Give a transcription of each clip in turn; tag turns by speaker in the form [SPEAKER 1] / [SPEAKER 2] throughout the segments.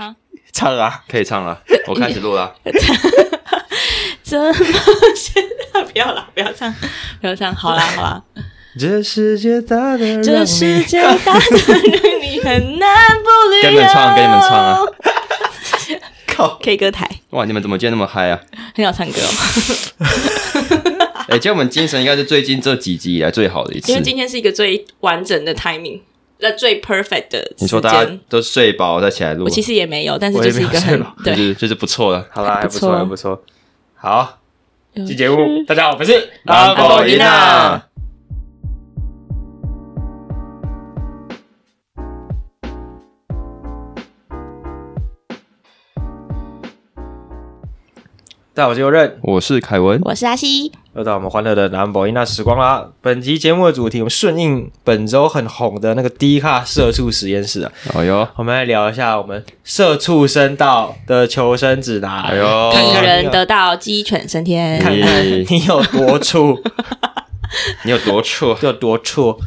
[SPEAKER 1] 好，
[SPEAKER 2] 唱啊！
[SPEAKER 3] 可以唱了，我开始录了。
[SPEAKER 1] 怎么现在不要了，不要唱，不要唱，好啦好啦，
[SPEAKER 2] 这世界大的让
[SPEAKER 1] 这世界大的让你很难不旅游。
[SPEAKER 3] 给你们唱给你们唱啊！
[SPEAKER 2] 靠
[SPEAKER 1] ！K 歌台
[SPEAKER 3] 哇，你们怎么今天那么嗨啊？
[SPEAKER 1] 很好唱歌哦，
[SPEAKER 3] 哎，今天我们精神应该是最近这几集以来最好的一次
[SPEAKER 1] 因为。今天是一个最完整的 timing，那最 perfect 的
[SPEAKER 3] 你说大家。都睡饱再起来录
[SPEAKER 1] 我，其实也没有，但是就是一个很
[SPEAKER 2] 没有睡饱
[SPEAKER 3] 就
[SPEAKER 1] 对。
[SPEAKER 3] 是就是不错了。
[SPEAKER 2] 好啦，还不错，
[SPEAKER 1] 不错
[SPEAKER 2] 还不错。好，
[SPEAKER 1] 有
[SPEAKER 2] 进节目，大家好，我是
[SPEAKER 3] 阿宝伊娜。
[SPEAKER 2] 大家好，我是右任，
[SPEAKER 3] 我是凯文，
[SPEAKER 1] 我是阿西，
[SPEAKER 2] 又到我们欢乐的南博伊娜时光啦。本集节目的主题，我们顺应本周很红的那个低卡社畜实验室啊，
[SPEAKER 3] 哎呦，
[SPEAKER 2] 我们来聊一下我们社畜生道的求生指南。
[SPEAKER 3] 哎呦
[SPEAKER 2] 看看
[SPEAKER 1] 人得到鸡犬升天。
[SPEAKER 2] 看看你有多畜，
[SPEAKER 3] 你有多错？
[SPEAKER 2] 有多畜。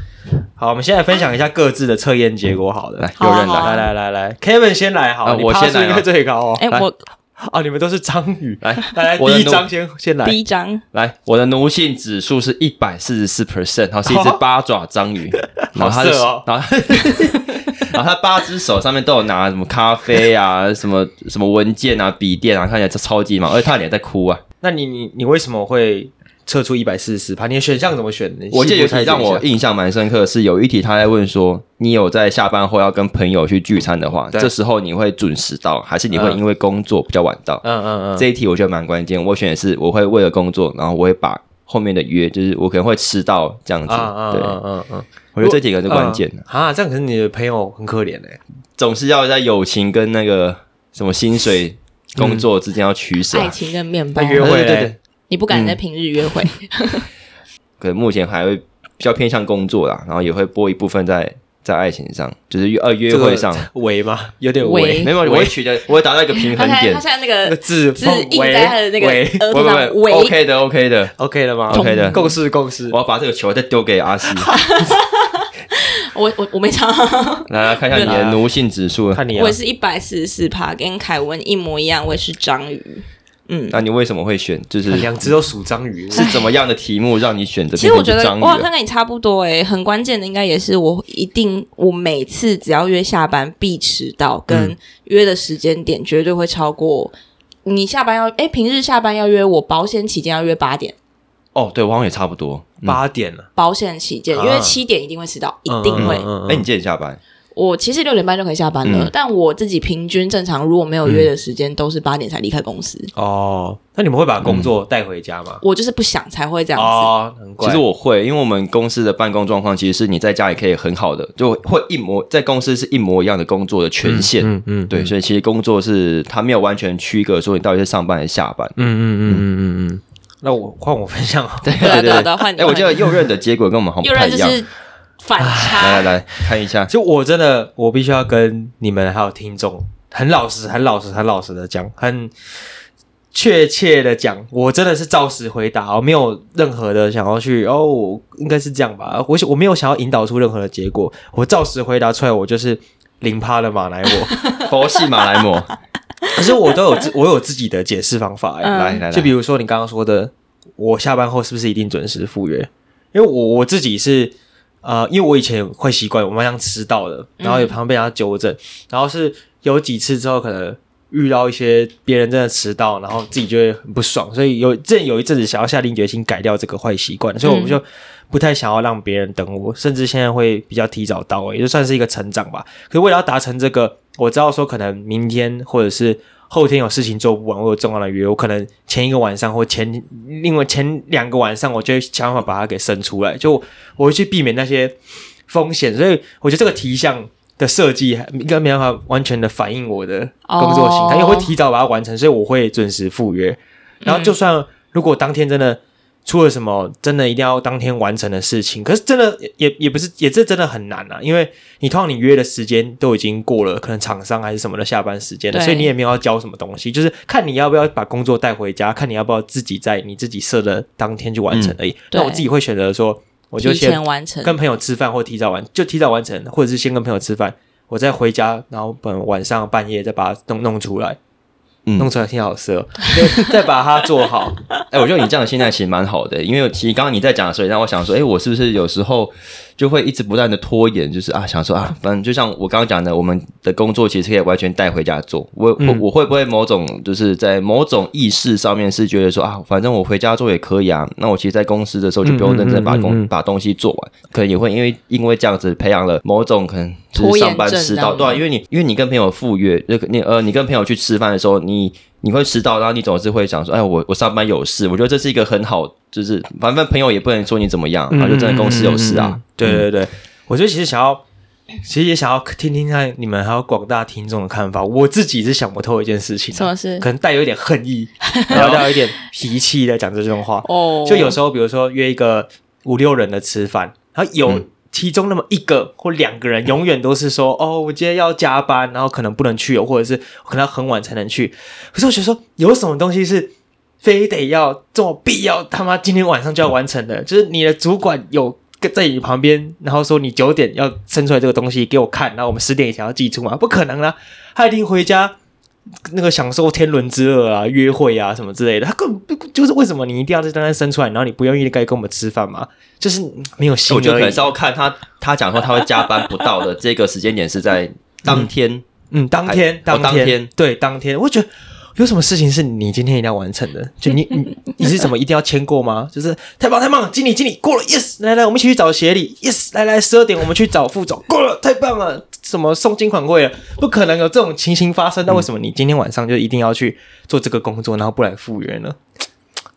[SPEAKER 2] 好，我们现在分享一下各自的测验结果。好的，
[SPEAKER 3] 来，
[SPEAKER 1] 好啊
[SPEAKER 3] 右任来，
[SPEAKER 2] 来来来来，Kevin 先来好，
[SPEAKER 3] 我先来
[SPEAKER 2] 最高哦。
[SPEAKER 1] 哎，
[SPEAKER 3] 来
[SPEAKER 1] 我
[SPEAKER 2] 哦，你们都是章鱼。
[SPEAKER 3] 来
[SPEAKER 2] 来来，
[SPEAKER 3] 我的
[SPEAKER 2] 第一章先先来。
[SPEAKER 1] 第一章
[SPEAKER 3] 来，我的奴性指数是一百四十四 percent，然后是一只八爪章鱼，然后它的
[SPEAKER 2] 色哦
[SPEAKER 3] 然后然后它八只手上面都有拿什么咖啡啊，什么什么文件啊、笔电啊，看起来超级忙，而且它脸在哭啊。
[SPEAKER 2] 那你你你为什么会测出一百四十四趴？你的选项怎么选的？
[SPEAKER 3] 我记得有一题让我印象蛮深刻的是，有一题他在问说，你有在下班后要跟朋友去聚餐的话，这时候你会准时到，还是你会
[SPEAKER 2] 嗯
[SPEAKER 3] 因为工作比较晚到？
[SPEAKER 2] 嗯嗯嗯，
[SPEAKER 3] 这一题我觉得蛮关键，我选的是我会为了工作，然后我会把后面的约，就是我可能会迟到这样子。
[SPEAKER 2] 啊啊
[SPEAKER 3] 对，
[SPEAKER 2] 嗯嗯嗯，
[SPEAKER 3] 我觉得这几个是关键的，
[SPEAKER 2] 嗯啊。这样可是你的朋友很可怜哎。
[SPEAKER 3] 总是要在友情跟那个什么薪水、工作之间要取舍啊。
[SPEAKER 1] 爱情跟面包，
[SPEAKER 2] 约会
[SPEAKER 3] 对对对，
[SPEAKER 1] 你不敢在平日约会，
[SPEAKER 3] 可能目前还会比较偏向工作啦，然后也会拨一部分在在爱情上，就是约呃约会上。
[SPEAKER 2] 围吗？有点
[SPEAKER 1] 围
[SPEAKER 2] 围，
[SPEAKER 3] 没有，我会取得，我会达到一个平衡点
[SPEAKER 1] 他现在他。现在那
[SPEAKER 2] 那个
[SPEAKER 1] 个
[SPEAKER 2] 字
[SPEAKER 1] 字印在他的那个
[SPEAKER 2] 围
[SPEAKER 1] 额
[SPEAKER 3] 不不不
[SPEAKER 1] 头上围。
[SPEAKER 3] ，OK 的，OK 的
[SPEAKER 2] ，OK 了吗
[SPEAKER 3] OK 的
[SPEAKER 2] 共识共识
[SPEAKER 3] 我。要把这个球再丢给阿西。
[SPEAKER 1] 我我我没唱，
[SPEAKER 3] 来来看一下你的奴性指数，
[SPEAKER 2] 看你啊
[SPEAKER 1] 我也，是一百四十四趴，跟凯文一模一样，我也是章鱼。嗯，
[SPEAKER 3] 那你为什么会选？就是
[SPEAKER 2] 两只都属章鱼。
[SPEAKER 3] 是怎么样的题目让你选择？
[SPEAKER 1] 其实我觉得
[SPEAKER 3] 章鱼啊
[SPEAKER 1] 我好像跟你差不多诶，很关键的应该也是我一定我每次只要约下班必迟到，跟约的时间点绝对会超过你下班要诶，平日下班要约我，保险期间要约八点，
[SPEAKER 3] 哦，对，我好像也差不多。嗯
[SPEAKER 2] 八点了，
[SPEAKER 1] 保险期间，
[SPEAKER 2] 啊
[SPEAKER 1] 因为七点一定会迟到，一定会。
[SPEAKER 2] 嗯嗯嗯
[SPEAKER 3] 哎，你几点下班？
[SPEAKER 1] 我其实六点半就可以下班了，
[SPEAKER 3] 嗯
[SPEAKER 1] 但我自己平均正常如果没有约的时间，都是八点才离开公司。
[SPEAKER 2] 哦，那你们会把工作带回家吗？
[SPEAKER 1] 我就是不想才会这样子。
[SPEAKER 2] 哦，难怪。
[SPEAKER 3] 其实我会，因为我们公司的办公状况其实是你在家也可以很好的，就会一模在公司是一模一样的工作的权限。
[SPEAKER 2] 嗯嗯，
[SPEAKER 3] 对，所以其实工作是它没有完全区隔说你到底是上班还是下班。
[SPEAKER 2] 嗯嗯嗯嗯嗯嗯。那我换我分享，对
[SPEAKER 1] 对啊对啊对啊，换你。
[SPEAKER 3] 哎，我记得右任的结果跟我们好像
[SPEAKER 1] 右
[SPEAKER 3] 不太一样。
[SPEAKER 1] 任就是反
[SPEAKER 3] 来来，来看一下，
[SPEAKER 2] 就我真的，我必须要跟你们还有听众很老实、很老实、很老实的讲，很确切的讲，我真的是照实回答，我没有任何的想要去哦，我应该是这样吧，我我没有想要引导出任何的结果，我照实回答出来，我就是零趴的马来我，
[SPEAKER 3] 佛系马来貘，
[SPEAKER 2] 可是我都有自我有自己的解释方法、欸，
[SPEAKER 1] 嗯
[SPEAKER 3] 来。来来，
[SPEAKER 2] 就比如说你刚刚说的，我下班后是不是一定准时赴约？因为我我自己是呃，因为我以前会习惯我蛮常迟到的，然后也常常被人家纠正，然后是有几次之后可能。遇到一些别人真的迟到，然后自己就会很不爽，所以有这有一阵子想要下定决心改掉这个坏习惯，所以我们就不太想要让别人等我，甚至现在会比较提早到，也就算是一个成长吧。可是为了要达成这个，我知道说可能明天或者是后天有事情做不完，我有重要的约，我可能前一个晚上或前另外前两个晚上，我就会想办法把它给生出来，就我会去避免那些风险，所以我觉得这个题项的设计还应该没办法完全的反映我的工作形态，
[SPEAKER 1] 哦
[SPEAKER 2] 因为我会提早把它完成，所以我会准时赴约。然后就算如果当天真的出了什么真的一定要当天完成的事情，可是真的也也也不是，也这真的很难啊，因为你通常你约的时间都已经过了，可能厂商还是什么的下班时间了，所以你也没有要交什么东西，就是看你要不要把工作带回家，看你要不要自己在你自己设的当天去完成而已。那、
[SPEAKER 1] 对
[SPEAKER 2] 我自己会选择说，我就先
[SPEAKER 1] 完成。
[SPEAKER 2] 跟朋友吃饭或提早完，就提早完成，或者是先跟朋友吃饭，我我再回家，然后本晚上半夜再把它弄弄出来，
[SPEAKER 3] 嗯
[SPEAKER 2] 弄出来挺好色哦，对再把它做好。
[SPEAKER 3] 哎、我觉得你这样的心态其实蛮好的，因为其实刚刚你在讲的时候，让我想说，哎、我是不是有时候就会一直不断的拖延，就是啊，想说啊，反正就像我刚刚讲的，我们的工作其实可以完全带回家做。我、
[SPEAKER 2] 嗯。
[SPEAKER 3] 我我会不会某种就是在某种意识上面是觉得说啊，反正我回家做也可以啊，那我其实，在公司的时候就不用认真把工、把东西做完，可能也会因为因为这样子培养了某种可能就
[SPEAKER 1] 拖延
[SPEAKER 3] 是上班
[SPEAKER 1] 症
[SPEAKER 3] 迟到，对、啊，因为你因为你跟朋友赴约，那个你呃，你跟朋友去吃饭的时候，你你会迟到，然后你总是会想说，哎，我我上班有事。我觉得这是一个很好，就是反正朋友也不能说你怎么样，然后就真的公司有事啊。
[SPEAKER 2] 嗯对对对，我觉得其实想要，其实也想要听听看你们还有广大听众的看法。我自己是想不透一件事情啊、
[SPEAKER 1] 什么事
[SPEAKER 2] 可能带有一点恨意，然后带有一点脾气的讲这种话。
[SPEAKER 1] 哦，
[SPEAKER 2] 就有时候，比如说约一个五六人的吃饭，然后有
[SPEAKER 3] 嗯
[SPEAKER 2] 其中那么一个或两个人，永远都是说：“哦，我今天要加班，然后可能不能去，或者是可能要很晚才能去。”可是我觉得说，有什么东西是非得要这么必要，他妈今天晚上就要完成的？就是你的主管有。在你旁边，然后说你九点要生出来这个东西给我看，然后我们十点以前要寄出嘛？不可能啦，他一定回家那个享受天伦之乐啊、约会啊什么之类的。他根本不就是为什么你一定要在单单生出来，然后你不愿意该跟我们吃饭嘛？就是没有心
[SPEAKER 3] 我觉得可能是。要看他他讲说他会加班不到的这个时间点是在当天，
[SPEAKER 2] 嗯，当天，当
[SPEAKER 3] 天
[SPEAKER 2] 对，当天，我觉得有什么事情是你今天一定要完成的？就你你 你是怎么一定要签过吗？就是太棒太棒了，经理经理过了，yes，来来，我们一起去找协理，yes，来来，十二点我们去找副总，过了，太棒了，什么送金款会了，不可能有这种情形发生。那为什么你今天晚上就一定要去做这个工作，然后不来复原呢？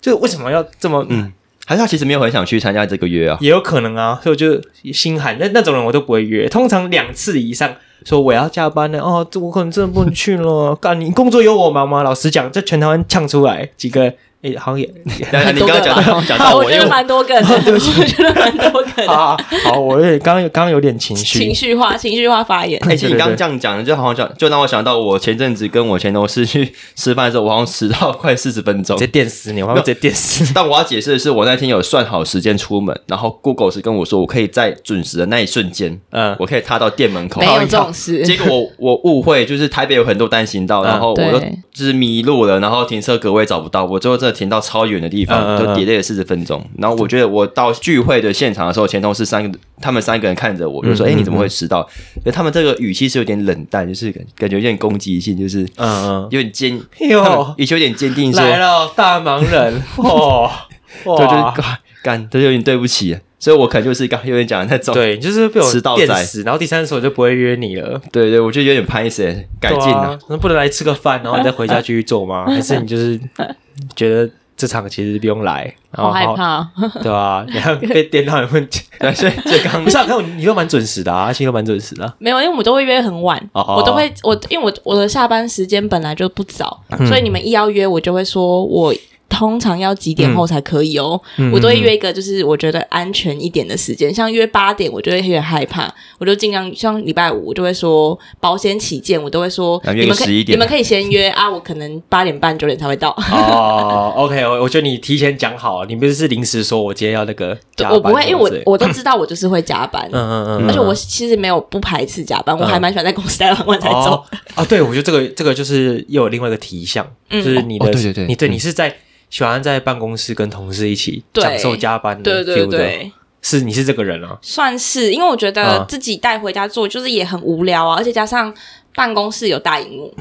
[SPEAKER 2] 就为什么要这么？
[SPEAKER 3] 嗯，还是他其实没有很想去参加这个约啊。
[SPEAKER 2] 也有可能啊，所以我就心寒。那那种人我都不会约，通常两次以上说我要加班了，哦，这我可能真的不能去了。干，你工作有我忙吗？老实讲，这全台湾呛出来几个，诶，好像也
[SPEAKER 3] 你刚刚讲到讲到
[SPEAKER 1] 好，
[SPEAKER 3] 我，
[SPEAKER 1] 我觉得蛮多个的，我觉得蛮多个的。
[SPEAKER 2] 啊，好，我有点刚刚刚刚有点情绪
[SPEAKER 1] 情，绪化，情绪化发言。
[SPEAKER 3] 而且你
[SPEAKER 2] 对对
[SPEAKER 3] 刚刚这样讲，就好像讲，就让我想到我前阵子跟我前同事去吃饭的时候，我好像迟到快四十分钟
[SPEAKER 2] 直接。电死你，我要直接电死。
[SPEAKER 3] 但我要解释的是，我那天有算好时间出门，然后 Google 是跟我说，我可以在准时的那一瞬间，
[SPEAKER 2] 嗯，
[SPEAKER 3] 我可以踏到店门口。
[SPEAKER 1] 没有这种事，
[SPEAKER 3] 结果我我误会，就是台北有很多单行道，
[SPEAKER 2] 嗯
[SPEAKER 3] 然后我
[SPEAKER 1] 都
[SPEAKER 3] 就就是迷路了，然后停车格位找不到，我最后真的停到超远的地方，
[SPEAKER 2] 嗯嗯嗯
[SPEAKER 3] 就 delay 了四十分钟。然后我觉得我到聚会的现场的时候，前同事三个他们三个人看着我，就说：“
[SPEAKER 2] 嗯
[SPEAKER 3] 哎、你怎么会迟到？”可他们这个语气是有点冷淡，就是感感觉有点攻击性，就是
[SPEAKER 2] 嗯
[SPEAKER 3] 有点坚，语气有点坚定说，
[SPEAKER 2] 来了，大忙人，哦，
[SPEAKER 3] 就就干干，这有点对不起。所以我可能就是刚刚有点讲的那种，
[SPEAKER 2] 对，就是被我
[SPEAKER 3] 迟到
[SPEAKER 2] 电死，然后第三次我就不会约你了。
[SPEAKER 3] 对对，我觉得有点拍死，改进了。
[SPEAKER 2] 那不能来吃个饭，然后你再回家继续做吗？还是你就是觉得这场其实不用来？然后
[SPEAKER 1] 好害，怕。
[SPEAKER 2] 对吧？你看被电到有问题，
[SPEAKER 3] 对，所以这刚
[SPEAKER 2] 不是啊？看我你又蛮准时的啊，阿信又蛮准时的啊。
[SPEAKER 1] 没有，因为我们都会约很晚，
[SPEAKER 2] 哦哦
[SPEAKER 1] 我都会我因为我我的下班时间本来就不早，
[SPEAKER 2] 嗯
[SPEAKER 1] 所以你们一要约，我就会说我通常要几点后才可以哦。
[SPEAKER 2] 嗯
[SPEAKER 1] 我都会约一个就是我觉得安全一点的时间，像约八点，我就会有点害怕，我就尽量像礼拜五，我就会说保险起见，我都会说你们可以你们可以先约啊，我可能八点半九点才会到。
[SPEAKER 2] 哦，OK，我我觉得你提前讲好，你不是临时说我今天要那个加班
[SPEAKER 1] 我不会，因为我我都知道我就是会加班，
[SPEAKER 2] 嗯 嗯嗯，
[SPEAKER 1] 而且我其实没有不排斥加班，我还蛮喜欢在公司待到很晚才走。
[SPEAKER 2] 哦 啊，对，我觉得这个这个就是又有另外一个提项，
[SPEAKER 1] 嗯。
[SPEAKER 2] 就是你的
[SPEAKER 3] 哦对对对
[SPEAKER 2] 你对
[SPEAKER 3] 嗯
[SPEAKER 2] 你是在喜欢在办公室跟同事一起享受加班的
[SPEAKER 1] 对
[SPEAKER 2] feel 的，
[SPEAKER 1] 对对，
[SPEAKER 2] 是你是这个人啊，
[SPEAKER 1] 算是，因为我觉得
[SPEAKER 2] 嗯
[SPEAKER 1] 自己带回家做就是也很无聊啊，而且加上办公室有大荧幕。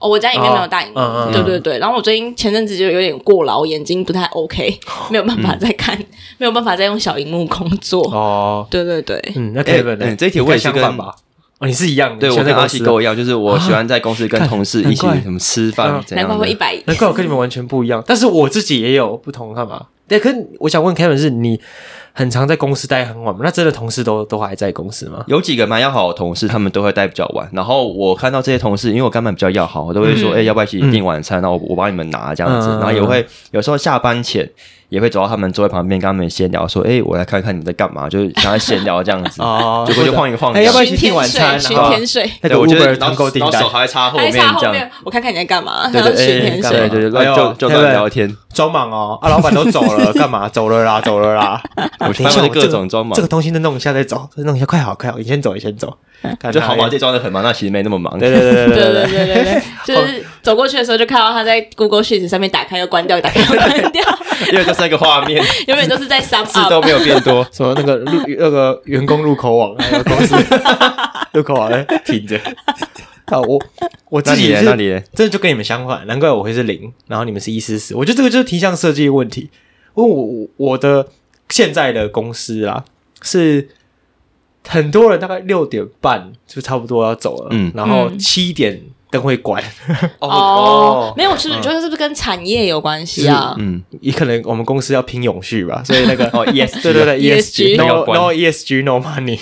[SPEAKER 1] 哦，我家里面没有大荧幕，对对对。然后我最近前阵子就有点过劳，眼睛不太 OK，没有办法再看，没有办法再用小荧幕工作。
[SPEAKER 2] 哦，
[SPEAKER 1] 对对对，
[SPEAKER 2] 嗯，那
[SPEAKER 3] 哎
[SPEAKER 2] Kevin 呢？
[SPEAKER 3] 嗯这一题我也
[SPEAKER 2] 相反吧？哦，你是一样的，
[SPEAKER 3] 对我跟阿西跟我一样，就是我喜欢在公司跟同事一起什么吃饭
[SPEAKER 2] 嗯
[SPEAKER 3] 怎样的
[SPEAKER 1] 难怪会一。百。
[SPEAKER 2] 难怪我跟你们完全不一样，但是我自己也有不同的看法。对，可是我想问 Kevin，是你很常在公司待很晚吗？那真的同事都都还在公司吗？
[SPEAKER 3] 有几个蛮要好的同事，他们都会待比较晚。然后我看到这些同事，因为我跟他们比较要好，我都会说：“哎、
[SPEAKER 1] 嗯
[SPEAKER 3] 要不要一起订晚餐？然后我我帮你们拿这样子。
[SPEAKER 2] 嗯
[SPEAKER 3] 然后也会有时候下班前也会走到他们座位旁边，跟他们闲聊，说：“哎、我来看看你们在干嘛？”就是想要闲聊这样子。
[SPEAKER 2] 哦
[SPEAKER 3] 结果就晃一晃
[SPEAKER 2] 哎，要不要一
[SPEAKER 1] 熏
[SPEAKER 2] 起订，晚餐？
[SPEAKER 1] 熏
[SPEAKER 2] 然后
[SPEAKER 1] 天水，
[SPEAKER 2] 那个
[SPEAKER 3] 对我觉得
[SPEAKER 2] 团购订单
[SPEAKER 3] 手，还会插后面
[SPEAKER 1] 我看看你在干嘛，
[SPEAKER 2] 对对哎
[SPEAKER 1] 然后熏天水
[SPEAKER 3] 对。对就就乱聊天。
[SPEAKER 2] 装忙哦！啊，老板都走了，干嘛？走了啦，走了啦。对
[SPEAKER 3] 我
[SPEAKER 2] 等一下
[SPEAKER 3] 翻了各
[SPEAKER 2] 我这个
[SPEAKER 3] 种装忙
[SPEAKER 2] 这个东西再弄一下再走，再弄一下，快好快好，你先走，你先走。看
[SPEAKER 3] 就好嘛，
[SPEAKER 2] 嘛，
[SPEAKER 3] 这装的很忙，那其实没那么忙。
[SPEAKER 2] 对对对对
[SPEAKER 1] 对
[SPEAKER 2] 对
[SPEAKER 1] 对对对对，就是走过去的时候就看到他在 Google Sheets 上面打开又关掉，打开又关掉，
[SPEAKER 3] 因为就是那个画面
[SPEAKER 1] 永远都是在 sum
[SPEAKER 3] 字。都没有变多。
[SPEAKER 2] 什么那个入那个员工入口网，还有公司入口网在停着。啊，我我？自己是
[SPEAKER 3] 那你呢？
[SPEAKER 2] 真的就跟你们相反，难怪我会是零，然后你们是一四四。我觉得这个就是题项设计的问题。因为我我我的现在的公司啊，是很多人大概六点半就差不多要走了，
[SPEAKER 3] 嗯
[SPEAKER 2] 然后
[SPEAKER 1] 嗯
[SPEAKER 2] 七点灯会关，
[SPEAKER 1] 哦，没有，是你觉得是不是跟产业有关系啊？
[SPEAKER 3] 嗯，
[SPEAKER 2] 也可能我们公司要拼永续吧，所以那个
[SPEAKER 3] 哦，ESG
[SPEAKER 2] 对对对 ESG，ESG
[SPEAKER 3] 要
[SPEAKER 2] no
[SPEAKER 3] 关
[SPEAKER 2] no ESG no money，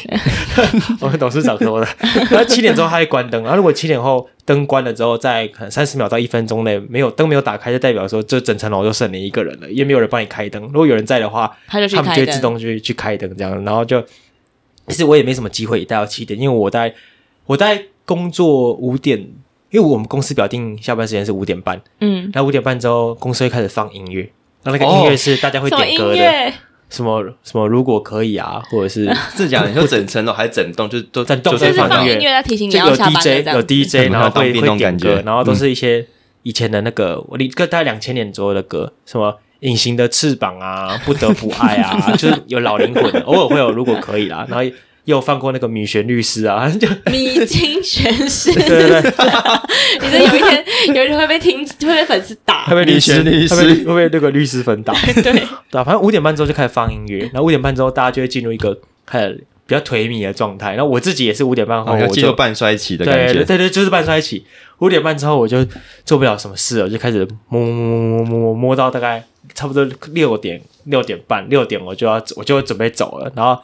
[SPEAKER 2] 我们董事长说的。然后七点之后他会关灯，然后如果七点后灯关了之后，在可能三十秒到一分钟内没有灯没有打开，就代表说这整层楼就剩你一个人了，也没有人帮你开灯。如果有人在的话，
[SPEAKER 1] 他就去
[SPEAKER 2] 他们就会自。动去去开灯这样，然后就其实我也没什么机会待到七点，因为我在我在工作五点，因为我们公司表定下班时间是五点半，
[SPEAKER 1] 嗯，
[SPEAKER 2] 然后五点半之后公司会开始放音乐，那那个音乐是大家会点歌的。
[SPEAKER 1] 乐？
[SPEAKER 2] 什么什么如果可以啊，或者是
[SPEAKER 3] 是讲你说整层楼还是整栋，就都
[SPEAKER 2] 整栋
[SPEAKER 3] 就
[SPEAKER 1] 就是是
[SPEAKER 3] 放音乐
[SPEAKER 1] 在提醒你要下班了
[SPEAKER 2] ，DJ 有。DJ，然后会点歌然后都是一些以前的那个我离个大概两千年左右的歌，什么隐形的翅膀啊，不得不爱啊，就是有老灵魂，偶尔会有如果可以啦，然后也有放过那个米旋律师啊，就
[SPEAKER 1] 米津玄师，
[SPEAKER 2] 对对对，
[SPEAKER 1] 你说有一天有一天会被听会被粉丝打
[SPEAKER 2] 会。被律师
[SPEAKER 3] 律师
[SPEAKER 2] 会被会被那个律师粉打，
[SPEAKER 1] 对，
[SPEAKER 2] 对啊，反正五点半之后就开始放音乐，然后五点半之后大家就会进入一个很比较颓靡的状态，然后我自己也是五点半后我就
[SPEAKER 3] 进入半衰期的感觉。
[SPEAKER 2] 对对就是半衰期。五点半之后我就做不了什么事了，我就开始摸摸摸摸摸摸摸到大概差不多六点六点半六点我就要我就准备走了，然后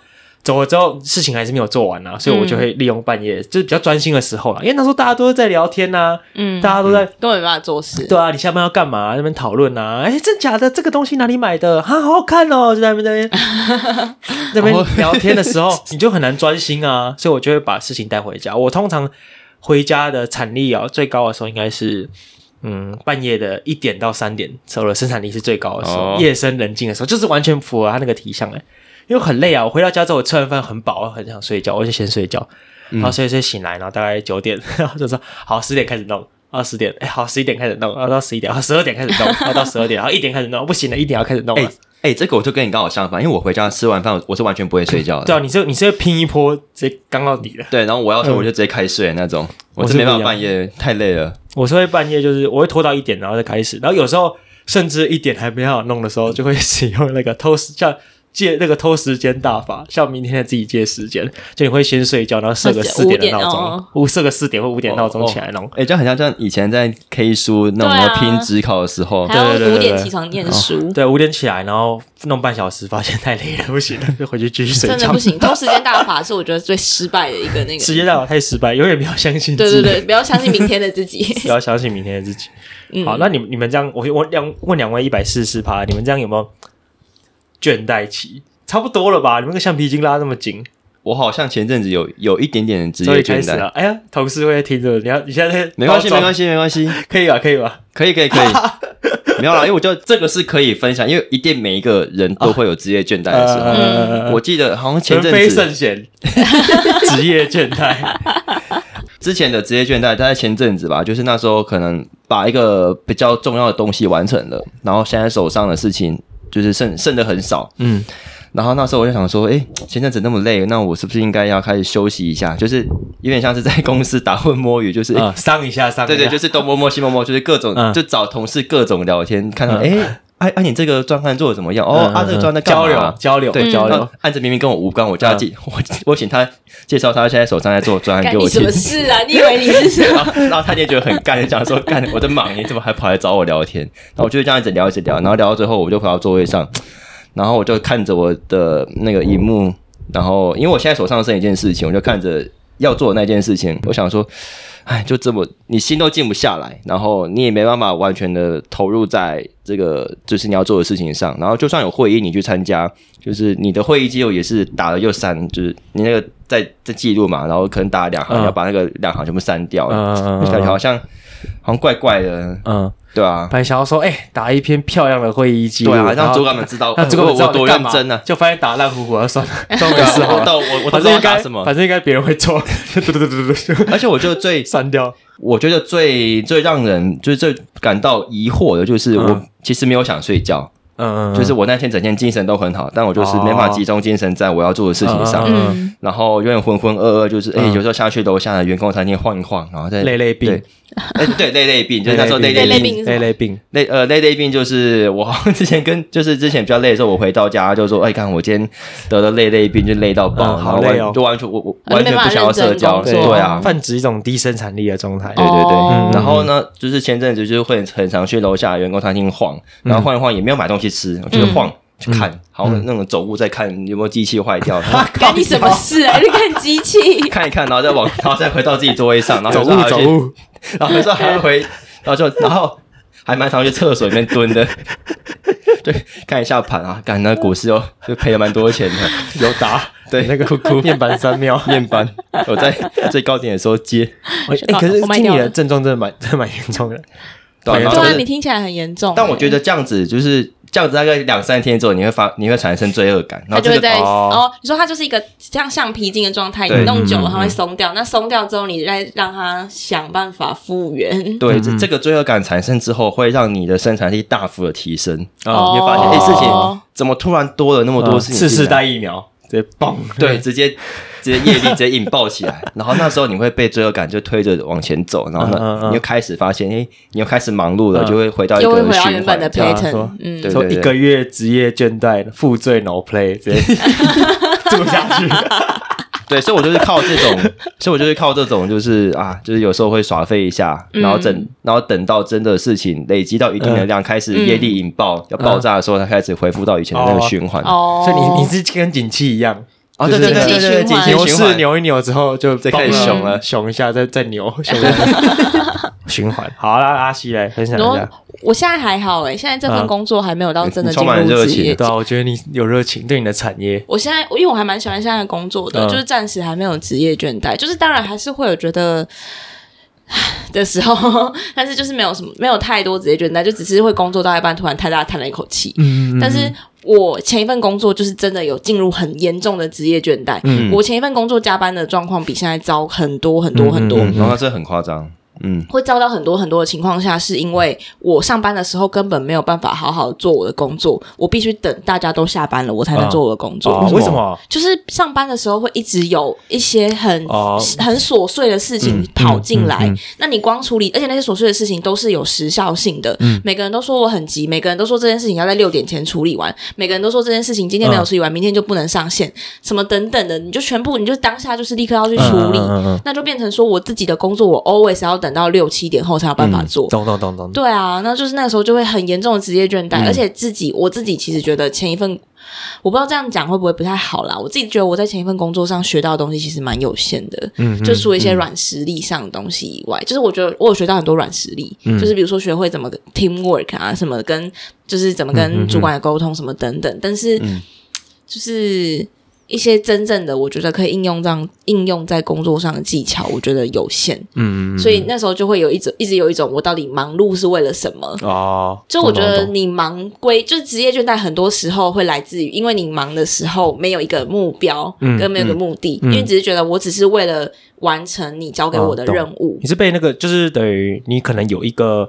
[SPEAKER 2] 走了之后事情还是没有做完啊，所以我就会利用半夜、就是比较专心的时候啦，因为那时候大家都是在聊天呐、
[SPEAKER 1] 嗯，
[SPEAKER 2] 大家都在。
[SPEAKER 1] 根本没办法做事。
[SPEAKER 2] 对啊，你下班要干嘛？那边讨论啊，哎，真假的？这个东西哪里买的？哈，好好看哦！就在那边那边 那边聊天的时候，你就很难专心啊，所以我就会把事情带回家。我通常回家的产力啊，最高的时候应该是嗯半夜的一点到三点，时候的生产力是最高的时候，
[SPEAKER 3] 哦
[SPEAKER 2] 夜深人静的时候，就是完全符合他那个题项哎。因为很累啊，我回到家之后，我吃完饭很饱，很想睡觉，我就先睡觉，然后睡睡醒来，然后大概九点，然后就说好十点开始弄。二十点，哎，好，十一点开始弄，然后到十一点，然后十二点开始弄，然后到十二点，然后一点开始弄，不行了，一点要开始弄了。
[SPEAKER 3] 哎哎，这个我就跟你刚好相反，因为我回家吃完饭，我我是完全不会睡觉的。
[SPEAKER 2] 对啊，你是你是会拼一波，直接刚到底的。
[SPEAKER 3] 对，然后我要睡
[SPEAKER 2] 嗯
[SPEAKER 3] 我就直接开睡那种，我
[SPEAKER 2] 我是
[SPEAKER 3] 没办法半夜太累了。
[SPEAKER 2] 我是会半夜就是我会拖到一点，然后再开始，然后有时候甚至一点还没好弄的时候，就会使用那个偷时像借那个偷时间大法，像明天自己借时间，就你会先睡觉，然后设个四点的闹
[SPEAKER 1] 5点
[SPEAKER 2] 钟
[SPEAKER 1] 哦，
[SPEAKER 2] 设个四点或五点闹钟起来弄。
[SPEAKER 3] 哎，这样很像像以前在 K 书那种拼职考的时候
[SPEAKER 2] 对对对对
[SPEAKER 1] 五点起床念书，
[SPEAKER 2] 对，五点起来，然后弄半小时，发现太累了，不行了，就 回去继续睡觉
[SPEAKER 1] 真的不。行。偷时间大法是我觉得最失败的一个那个。
[SPEAKER 2] 时间大法太失败，永远不要相信自己。
[SPEAKER 1] 对对对，不要相信明天的自己。
[SPEAKER 2] 不要相信明天的自己。
[SPEAKER 1] 嗯
[SPEAKER 2] 好，那你们你们这样，我我两问两位一百四十趴，你们这样有没有倦怠期？差不多了吧？你们个橡皮筋拉那么紧，
[SPEAKER 3] 我好像前阵子有有一点点职
[SPEAKER 2] 终
[SPEAKER 3] 业倦怠。
[SPEAKER 2] 哎呀，同事会听着，你要你现在
[SPEAKER 3] 没关系，没关
[SPEAKER 2] 系，
[SPEAKER 3] 系，没关系，
[SPEAKER 2] 可以吧？可以吧？
[SPEAKER 3] 可以，可以，可以。没有啦，因为我觉得这个是可以分享，因为一定每一个人都会有职业倦怠的时候。
[SPEAKER 2] 呃，
[SPEAKER 3] 我记得好像前阵子
[SPEAKER 2] 圣贤，职业倦怠。
[SPEAKER 3] 之前的职业倦怠，大概前阵子吧，就是那时候可能把一个比较重要的东西完成了，然后现在手上的事情就是剩剩的很少，
[SPEAKER 2] 嗯，
[SPEAKER 3] 然后那时候我就想说，哎，前阵子那么累，那我是不是应该要开始休息一下？就是有点像是在 公司打混摸鱼，就是、诶
[SPEAKER 2] 啊，伤一下，上一下。
[SPEAKER 3] 对对，就是东摸摸西摸摸，就是各种、
[SPEAKER 2] 嗯
[SPEAKER 3] 就找同事各种聊天，看到哎哎、你这个专案做的怎么样？哦，
[SPEAKER 2] 嗯
[SPEAKER 3] 啊，这个专案
[SPEAKER 2] 交流交流
[SPEAKER 3] 对
[SPEAKER 2] 交流
[SPEAKER 3] 那。案子明明跟我无关，我叫他介、我我请他介绍他现在手上在做专案给我
[SPEAKER 1] 什么。事啊？你以为你是什么？
[SPEAKER 3] 然后，然后他就觉得很干，就讲说干我在忙，你怎么还跑来找我聊天？然后我就这样一直聊，一直聊，然后聊到最后，我就回到座位上，然后我就看着我的那个荧幕，然后因为我现在手上剩一件事情，我就看着要做的那件事情，我想说，哎，就这么你心都静不下来，然后你也没办法完全的投入在这个就是你要做的事情上，然后就算有会议你去参加，就是你的会议记录也是打了又删，就是你那个在在记录嘛，然后可能打了两行，要把那个两行全部删掉，就感觉好像好像怪怪的，
[SPEAKER 2] 嗯，
[SPEAKER 3] 对啊，
[SPEAKER 2] 本来想要说，哎，打一篇漂亮的会议记录，
[SPEAKER 3] 对啊，让主管们知道，
[SPEAKER 2] 那主管们知道
[SPEAKER 3] 我 多认真呢。
[SPEAKER 2] 就发现打烂糊糊，算了，都没事好了。
[SPEAKER 3] 我到我
[SPEAKER 2] 反正应该
[SPEAKER 3] 什么，
[SPEAKER 2] 反正应该别人会做，对对对对对对，
[SPEAKER 3] 而且我觉得最
[SPEAKER 2] 删掉。
[SPEAKER 3] 我觉得最最让人就是最感到疑惑的，就是我
[SPEAKER 2] 嗯
[SPEAKER 3] 其实没有想睡觉，
[SPEAKER 2] 嗯嗯，
[SPEAKER 3] 就是我那天整天精神都很好，但我就是没办法集中精神在我要做的事情上，
[SPEAKER 2] 嗯
[SPEAKER 1] 嗯，
[SPEAKER 3] 然后有点浑浑噩噩，就是哎、
[SPEAKER 2] 嗯。
[SPEAKER 3] 有时候下去楼下的员工餐厅晃一晃，然后再
[SPEAKER 2] 累累病。
[SPEAKER 3] 对，累累病，就是那时候累
[SPEAKER 1] 累累病。
[SPEAKER 2] 累累病，
[SPEAKER 3] 累呃累累病就是我之前跟就是之前比较累的时候，我回到家就说，哎，看我今天得了累累病，就累到爆，
[SPEAKER 2] 嗯好累哦。
[SPEAKER 3] 完就完全我我
[SPEAKER 1] 啊
[SPEAKER 3] 完全不想要社交，对啊，
[SPEAKER 2] 泛指一种低生产力的状态。
[SPEAKER 3] 对对对，
[SPEAKER 1] 哦。
[SPEAKER 3] 然后呢，就是前阵子就是会很很常去楼下员工餐厅晃，然后晃一晃也没有买东西吃，我就是晃去看，好像那种走路在看有没有机器坏掉，然后
[SPEAKER 1] 干你什么事啊？你看机器，
[SPEAKER 3] 看一看，然后再往，然后再回到自己座位上，然后
[SPEAKER 2] 走路走路，
[SPEAKER 3] 然后有时候还会回，然后就然后还蛮常去厕所里面蹲的，对，看一下盘啊，干那股市哦就赔了蛮多钱的，
[SPEAKER 2] 有打
[SPEAKER 3] 对，
[SPEAKER 2] 那个哭哭。面板三秒。
[SPEAKER 3] 面板，我在最高点的时候接，
[SPEAKER 2] 哎，可是听你的症状真的蛮真的蛮严重的。
[SPEAKER 3] 对啊，
[SPEAKER 1] 你听起来很严重。
[SPEAKER 3] 但我觉得这样子就是这样子，大概两三天之后，你会发你会产生罪恶感，然后
[SPEAKER 1] 就会在
[SPEAKER 2] 哦。
[SPEAKER 1] 哦，你说它就是一个像橡皮筋的状态，你弄久了它会松掉，那松掉之后，你再让它想办法复原。
[SPEAKER 3] 对，
[SPEAKER 2] 嗯
[SPEAKER 3] 这这个罪恶感产生之后，会让你的生产力大幅的提升。
[SPEAKER 2] 哦。
[SPEAKER 3] 你会发现，哎、事情
[SPEAKER 1] 哦。
[SPEAKER 3] 怎么突然多了那么多事情？
[SPEAKER 2] 次世，代疫苗直接嘣，
[SPEAKER 3] 对，直接直接业力直接引爆起来，然后那时候你会被罪恶感就推着往前走，然后呢，
[SPEAKER 2] 嗯嗯嗯。
[SPEAKER 3] 你又开始发现，哎、你又开始忙碌了，
[SPEAKER 2] 嗯。
[SPEAKER 3] 就会回到一个循
[SPEAKER 1] 回到原本的
[SPEAKER 3] 环这样。
[SPEAKER 1] pattern，
[SPEAKER 2] 说
[SPEAKER 1] 嗯，
[SPEAKER 3] 对
[SPEAKER 2] 说一个月职业倦怠，负罪 no play，直接 做下去。
[SPEAKER 3] 对，所以我就是靠这种，所以我就是靠这种，就是啊，就是有时候会耍废一下，然后等，然后等到真的事情累积到一定的量，开始业力引爆、要爆炸的时候，才开始恢复到以前的那个循环。
[SPEAKER 1] 哦，
[SPEAKER 2] 所以你你是跟景气一样，
[SPEAKER 3] 哦，
[SPEAKER 2] 就是
[SPEAKER 3] 对对对对对，
[SPEAKER 2] 牛市。扭一扭之后就
[SPEAKER 3] 再开始
[SPEAKER 2] 嘣
[SPEAKER 3] 熊了
[SPEAKER 2] 熊一下，再再扭，熊一下，循环。好啦，阿西来分享一下。
[SPEAKER 1] 我现在还好哎，现在这份
[SPEAKER 2] 嗯
[SPEAKER 1] 工作还没有到真的进
[SPEAKER 3] 你充满热情
[SPEAKER 1] 入职业
[SPEAKER 2] 对啊，我觉得你有热情，对你的产业，
[SPEAKER 1] 我现在因为我还蛮喜欢现在的工作的，
[SPEAKER 2] 嗯
[SPEAKER 1] 就是暂时还没有职业倦怠，就是当然还是会有觉得 的时候，但是就是没有什么没有太多职业倦怠，就只是会工作到一半突然太大叹了一口气。
[SPEAKER 2] 嗯
[SPEAKER 1] 但是我前一份工作就是真的有进入很严重的职业倦怠，
[SPEAKER 2] 嗯。
[SPEAKER 1] 我前一份工作加班的状况比现在糟很多很多很多。
[SPEAKER 2] 嗯嗯
[SPEAKER 3] 然后这很夸张，嗯，
[SPEAKER 1] 会遭到很多很多的情况下，是因为我上班的时候根本没有办法好好做我的工作，我必须等大家都下班了，我才能做我的工作。
[SPEAKER 2] 哦，为什么？
[SPEAKER 1] 就是上班的时候会一直有一些很、
[SPEAKER 2] 哦
[SPEAKER 1] 很琐碎的事情
[SPEAKER 2] 嗯
[SPEAKER 1] 跑进来，
[SPEAKER 2] 嗯嗯
[SPEAKER 1] 那你光处理，而且那些琐碎的事情都是有时效性的。
[SPEAKER 2] 嗯
[SPEAKER 1] 每个人都说我很急，每个人都说这件事情要在六点前处理完，每个人都说这件事情今天没有处理完，明天就不能上线，什么等等的，你就全部你就当下就是立刻要去处理，那就变成说我自己的工作我 always 要等到六七点后才有办法做。
[SPEAKER 2] 懂懂懂懂。
[SPEAKER 1] 对啊，那就是那个时候就会很严重的职业倦怠，而且自己我自己其实觉得前一份，我不知道这样讲会不会不太好啦。我自己觉得我在前一份工作上学到的东西其实蛮有限的，就除了一些软实力上的东西以外，就是我觉得我有学到很多软实力，
[SPEAKER 2] 嗯
[SPEAKER 1] 就是比如说学会怎么 teamwork 啊，什么跟就是怎么跟
[SPEAKER 2] 嗯
[SPEAKER 1] 主管沟通什么等等，但是
[SPEAKER 3] 嗯
[SPEAKER 1] 就是。一些真正的，我觉得可以应用上应用在工作上的技巧，我觉得有限，
[SPEAKER 2] 嗯，嗯嗯。
[SPEAKER 1] 所以那时候就会有一种一直有一种我到底忙碌是为了什么？
[SPEAKER 2] 哦，
[SPEAKER 1] 就我觉得你忙归就是职业倦怠，很多时候会来自于因为你忙的时候没有一个目标，
[SPEAKER 2] 嗯
[SPEAKER 1] 跟没有一个目的，
[SPEAKER 2] 嗯。
[SPEAKER 1] 因为你只是觉得我只是为了完成你交给我的任务。
[SPEAKER 2] 你是被那个，就是等于你可能有一个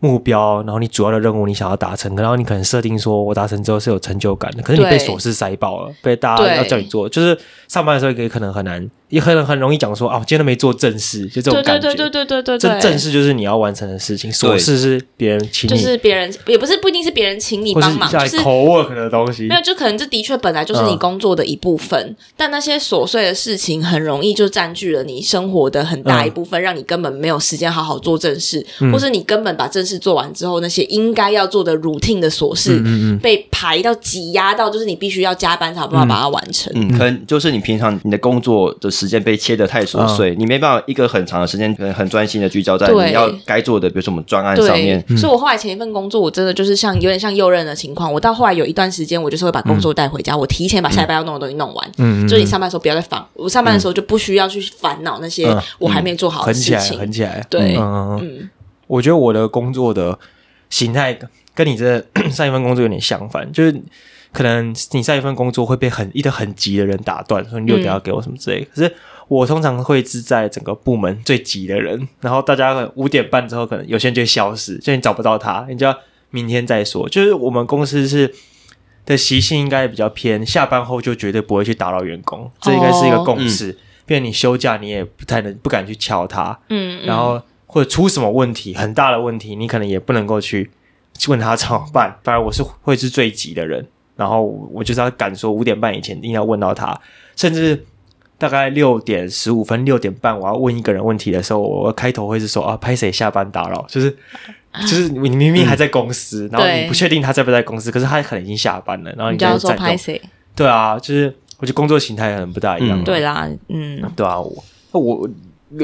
[SPEAKER 2] 目标，然后你主要的任务你想要达成，然后你可能设定说我达成之后是有成就感的，可是你被琐事塞爆了，被大家要叫你做，就是上班的时候也可能很难，也可能很容易讲说啊，我今天都没做正事，就这种
[SPEAKER 1] 对
[SPEAKER 2] 感觉。
[SPEAKER 1] 对对对对对对
[SPEAKER 2] 正
[SPEAKER 1] 对，
[SPEAKER 2] 正事就是你要完成的事情，琐事是别人请
[SPEAKER 1] 就，是别人也不是不一定是别人请你帮忙，就是
[SPEAKER 2] work 的东西。
[SPEAKER 1] 没。有，就可能这的确本来就是你
[SPEAKER 2] 嗯
[SPEAKER 1] 工作的一部分，但那些琐碎的事情很容易就占据了你生活的很大一部分，让你根本没有时间好好做正事，
[SPEAKER 2] 嗯。
[SPEAKER 1] 或是你根本把正事做完之后，那些应该要做的 routine 的琐事、
[SPEAKER 2] 嗯嗯嗯，
[SPEAKER 1] 被排到挤压到，就是你必须要加班才有办法把它完成。
[SPEAKER 3] 嗯，可能就是你平常你的工作的时间被切得太琐碎，你没办法一个很长的时间可能很专心的聚焦在你要该做的，比如说我们专案上面。
[SPEAKER 1] 所以我后来前一份工作，我真的就是像有点像右任的情况。我到后来有一段时间，我就是会把工作带回家，我提前把下一班要弄的东西弄完。
[SPEAKER 2] 嗯嗯
[SPEAKER 1] 就是你上班的时候不要再烦，我上班的时候就不需要去烦恼那些
[SPEAKER 2] 嗯
[SPEAKER 1] 我还没做好的
[SPEAKER 2] 横起来，
[SPEAKER 1] 事情。
[SPEAKER 2] 横起来。
[SPEAKER 1] 对
[SPEAKER 2] 嗯，我觉得我的工作的形态跟你这 上一份工作有点相反，就是可能你上一份工作会被很一个很急的人打断，说你六点要给我什么之类的。可是我通常会是在整个部门最急的人，然后大家可能五点半之后，可能有些人就会消失，就你找不到他，你就要明天再说。就是我们公司是的习性应该比较偏，下班后就绝对不会去打扰员工，这应该是一个共识。变你休假，你也不太能不敢去敲他，
[SPEAKER 1] 嗯，
[SPEAKER 2] 然后或者出什么问题，很大的问题，你可能也不能够去问他怎么办。反而我是会是最急的人，然后我就是要赶说五点半以前一定要问到他，甚至大概六点十五分、六点半我要问一个人问题的时候，我开头会是说啊，拍谁下班打扰，就是就是你明明还在公司，然后你不确定他在不在公司，可是他可能已经下班了，然后
[SPEAKER 1] 你就要说
[SPEAKER 2] 在
[SPEAKER 1] 拍谁？
[SPEAKER 2] 对啊，就是我觉得工作形态可能不大一样。
[SPEAKER 3] 嗯
[SPEAKER 1] 对啦，嗯，
[SPEAKER 2] 对啊，我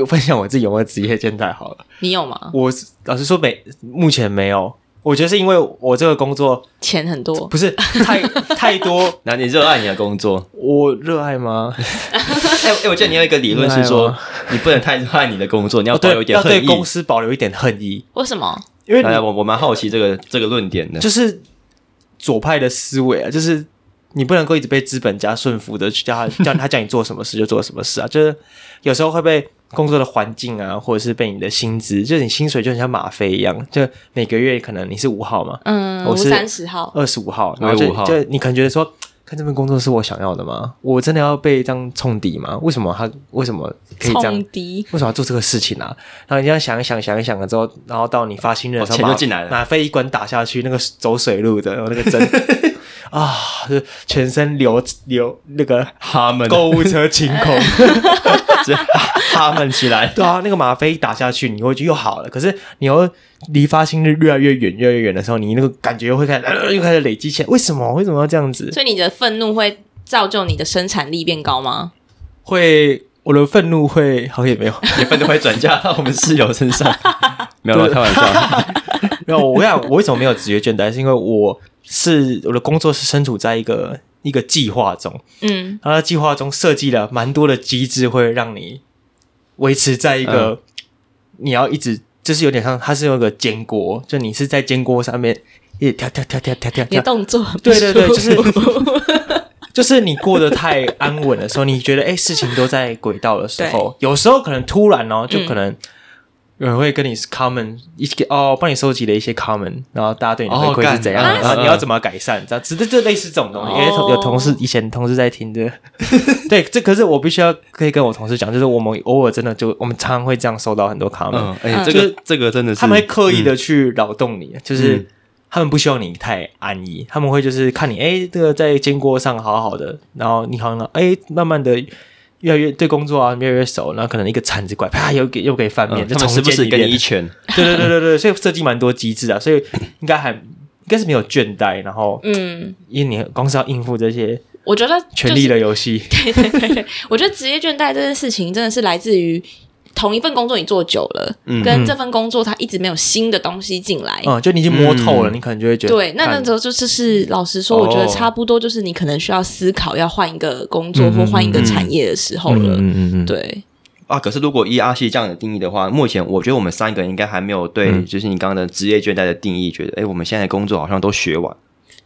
[SPEAKER 2] 分享我自己有没有职业倦怠好了。
[SPEAKER 1] 你有吗？
[SPEAKER 2] 我老实说没，目前没有。我觉得是因为我这个工作
[SPEAKER 1] 钱很多，
[SPEAKER 2] 不是太 太多，
[SPEAKER 3] 那你热爱你的工作？
[SPEAKER 2] 我热爱吗？
[SPEAKER 3] 哎、哎我记得你有一个理论是说 你不能太热爱你的工作，你要
[SPEAKER 2] 哦对
[SPEAKER 3] 保有一，点
[SPEAKER 2] 要对。公司保留一点恨意，
[SPEAKER 1] 为什么？
[SPEAKER 2] 因为
[SPEAKER 3] 我我蛮好奇这个这个论点的。
[SPEAKER 2] 就是左派的思维啊，就是你不能够一直被资本家顺服的去叫他叫他叫你做什么事就做什么事啊，就是有时候会被工作的环境啊，或者是被你的薪资，就是你薪水就很像吗啡一样，就每个月可能你是五号嘛，
[SPEAKER 1] 嗯，我
[SPEAKER 2] 我是
[SPEAKER 1] 三十号，
[SPEAKER 2] 二十五号，
[SPEAKER 3] 我也5号
[SPEAKER 2] 然后就就你可能觉得说，看这份工作是我想要的吗？我真的要被这样冲抵吗？为什么他为什么可以这样
[SPEAKER 1] 冲？敌，
[SPEAKER 2] 为什么要做这个事情啊？然后你这样想一想，想一想了之后，然后到你发薪日的时候，
[SPEAKER 3] 哦钱就
[SPEAKER 2] 马
[SPEAKER 3] 进来了
[SPEAKER 2] 马飞一管打下去，那个走水路的，然后那个针啊，就全身流流那个
[SPEAKER 3] 哈们
[SPEAKER 2] 购物车清空。
[SPEAKER 3] 哈们起来，
[SPEAKER 2] 对啊，那个吗啡一打下去，你会觉得又好了。可是你又离发薪日越来越远，越来越远的时候，你那个感觉又会开始、呃又开始累积起来。为什么？为什么要这样子？
[SPEAKER 1] 所以你的愤怒会造就你的生产力变高吗？
[SPEAKER 2] 会我的愤怒会好像也没有，
[SPEAKER 3] 你愤怒会转嫁到我们室友身上。没有啦，开玩笑。
[SPEAKER 2] 没有。我跟你讲，我为什么没有职业倦怠？是因为我是我的工作是身处在一个一个计划中，
[SPEAKER 1] 嗯，
[SPEAKER 2] 然后在计划中设计了蛮多的机制，会让你维持在一个、你要一直就是有点像它是用一个煎锅，就你是在煎锅上面一直跳跳跳跳跳跳
[SPEAKER 1] 动作
[SPEAKER 2] 对对对，就是 就是你过得太安稳的时候，你觉得哎、事情都在轨道的时候，有时候可能突然哦，就可能有人会跟你 comment 一起哦，帮你收集了一些 comment，然后大家对你的
[SPEAKER 3] 哦
[SPEAKER 2] 回馈是怎样，
[SPEAKER 3] 干
[SPEAKER 2] 然后你要怎么改善，这样，只是就类似这种东西。因为
[SPEAKER 1] 哦
[SPEAKER 2] 有同事以前同事在听的，对，这可是我必须要可以跟我同事讲，就是我们偶尔真的就我们常常会这样收到很多 comment，、
[SPEAKER 3] 嗯，哎、
[SPEAKER 1] 嗯
[SPEAKER 3] 这个这个真的是
[SPEAKER 2] 他们会刻意的去扰动你，就是。
[SPEAKER 3] 嗯
[SPEAKER 2] 他们不希望你太安逸，他们会就是看你，哎，这个在煎锅上好好的，然后你好像，哎，慢慢的越来越对工作啊越来越熟，然后可能一个铲子拐，啪，又给又给翻面，
[SPEAKER 3] 嗯
[SPEAKER 2] 就重
[SPEAKER 3] 时不时
[SPEAKER 2] 建一遍
[SPEAKER 3] 给你一拳，
[SPEAKER 2] 对对对对对，所以设计蛮多机制啊，所以应该还应该是没有倦怠，然后
[SPEAKER 1] 嗯，
[SPEAKER 2] 因为你光是要应付这些
[SPEAKER 1] 我觉得就是
[SPEAKER 2] 权力的游戏，
[SPEAKER 1] 对对对对，我觉得职业倦怠这件事情真的是来自于同一份工作你做久了，
[SPEAKER 3] 嗯。
[SPEAKER 1] 跟这份工作它一直没有新的东西进来。
[SPEAKER 2] 嗯，就你已经摸透了，
[SPEAKER 3] 嗯
[SPEAKER 2] 你可能就会觉得，
[SPEAKER 1] 对，那
[SPEAKER 2] 看。
[SPEAKER 1] 那时候就就是老实说，我觉得
[SPEAKER 2] 哦
[SPEAKER 1] 差不多就是你可能需要思考要换一个工作或换一个产业的时候了。
[SPEAKER 2] 嗯嗯嗯，
[SPEAKER 1] 对，
[SPEAKER 3] 啊，可是如果依阿西这样的定义的话，目前我觉得我们三个人应该还没有对，
[SPEAKER 2] 嗯。
[SPEAKER 3] 就是你刚刚的职业倦怠的定义，觉得哎，诶我们现在的工作好像都学完，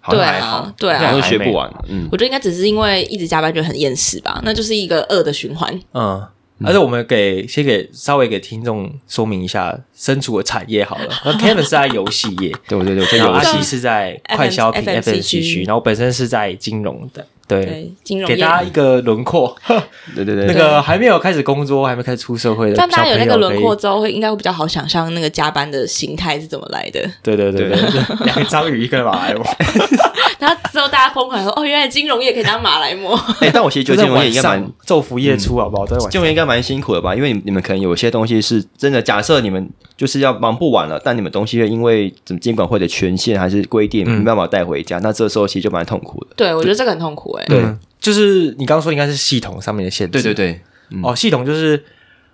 [SPEAKER 3] 好像
[SPEAKER 1] 对
[SPEAKER 3] 还好。
[SPEAKER 1] 啊，，对
[SPEAKER 3] 好像
[SPEAKER 1] 啊，
[SPEAKER 3] 都学不完。嗯，
[SPEAKER 1] 我觉得应该只是因为一直加班，觉得很厌世吧，那就是一个恶的循环。
[SPEAKER 2] 嗯，而且我们给先给稍微给听众说明一下身处的产业好了。那 Kevin 是在游戏业，
[SPEAKER 3] 对 对对，这
[SPEAKER 2] 然后阿
[SPEAKER 3] 游戏
[SPEAKER 2] 西是在快消品
[SPEAKER 1] FMCG
[SPEAKER 2] FMCG，然后本身是在金融的，对，
[SPEAKER 1] 金融
[SPEAKER 2] 给大家一个轮廓。
[SPEAKER 3] 对对对，
[SPEAKER 2] 那个还没有开始工作，还没开始出社会的，
[SPEAKER 1] 但大家有那个轮廓，之后，会应该会比较好想象那个加班的形态是怎么来的。
[SPEAKER 2] 对对对对，对两个章鱼，一个马来貘，
[SPEAKER 1] 然后之后大家疯狂说：“哦，原来金融业可以当马来貘。
[SPEAKER 3] 哎，但我其实觉得金融业应该蛮
[SPEAKER 2] 上昼伏夜出，好不好？都在晚
[SPEAKER 3] 金融业应该蛮辛苦的吧？因为你你们可能有些东西是真的，假设你们就是要忙不完了，但你们东西会因为怎么监管会的权限还是规定
[SPEAKER 2] 嗯
[SPEAKER 3] 没办法带回家，那这时候其实就蛮痛苦的。”
[SPEAKER 1] 对，我觉得这个很痛苦哎。
[SPEAKER 3] 对。
[SPEAKER 2] 嗯就是你刚刚说应该是系统上面的限制，
[SPEAKER 3] 对对对，
[SPEAKER 2] 哦，系统就是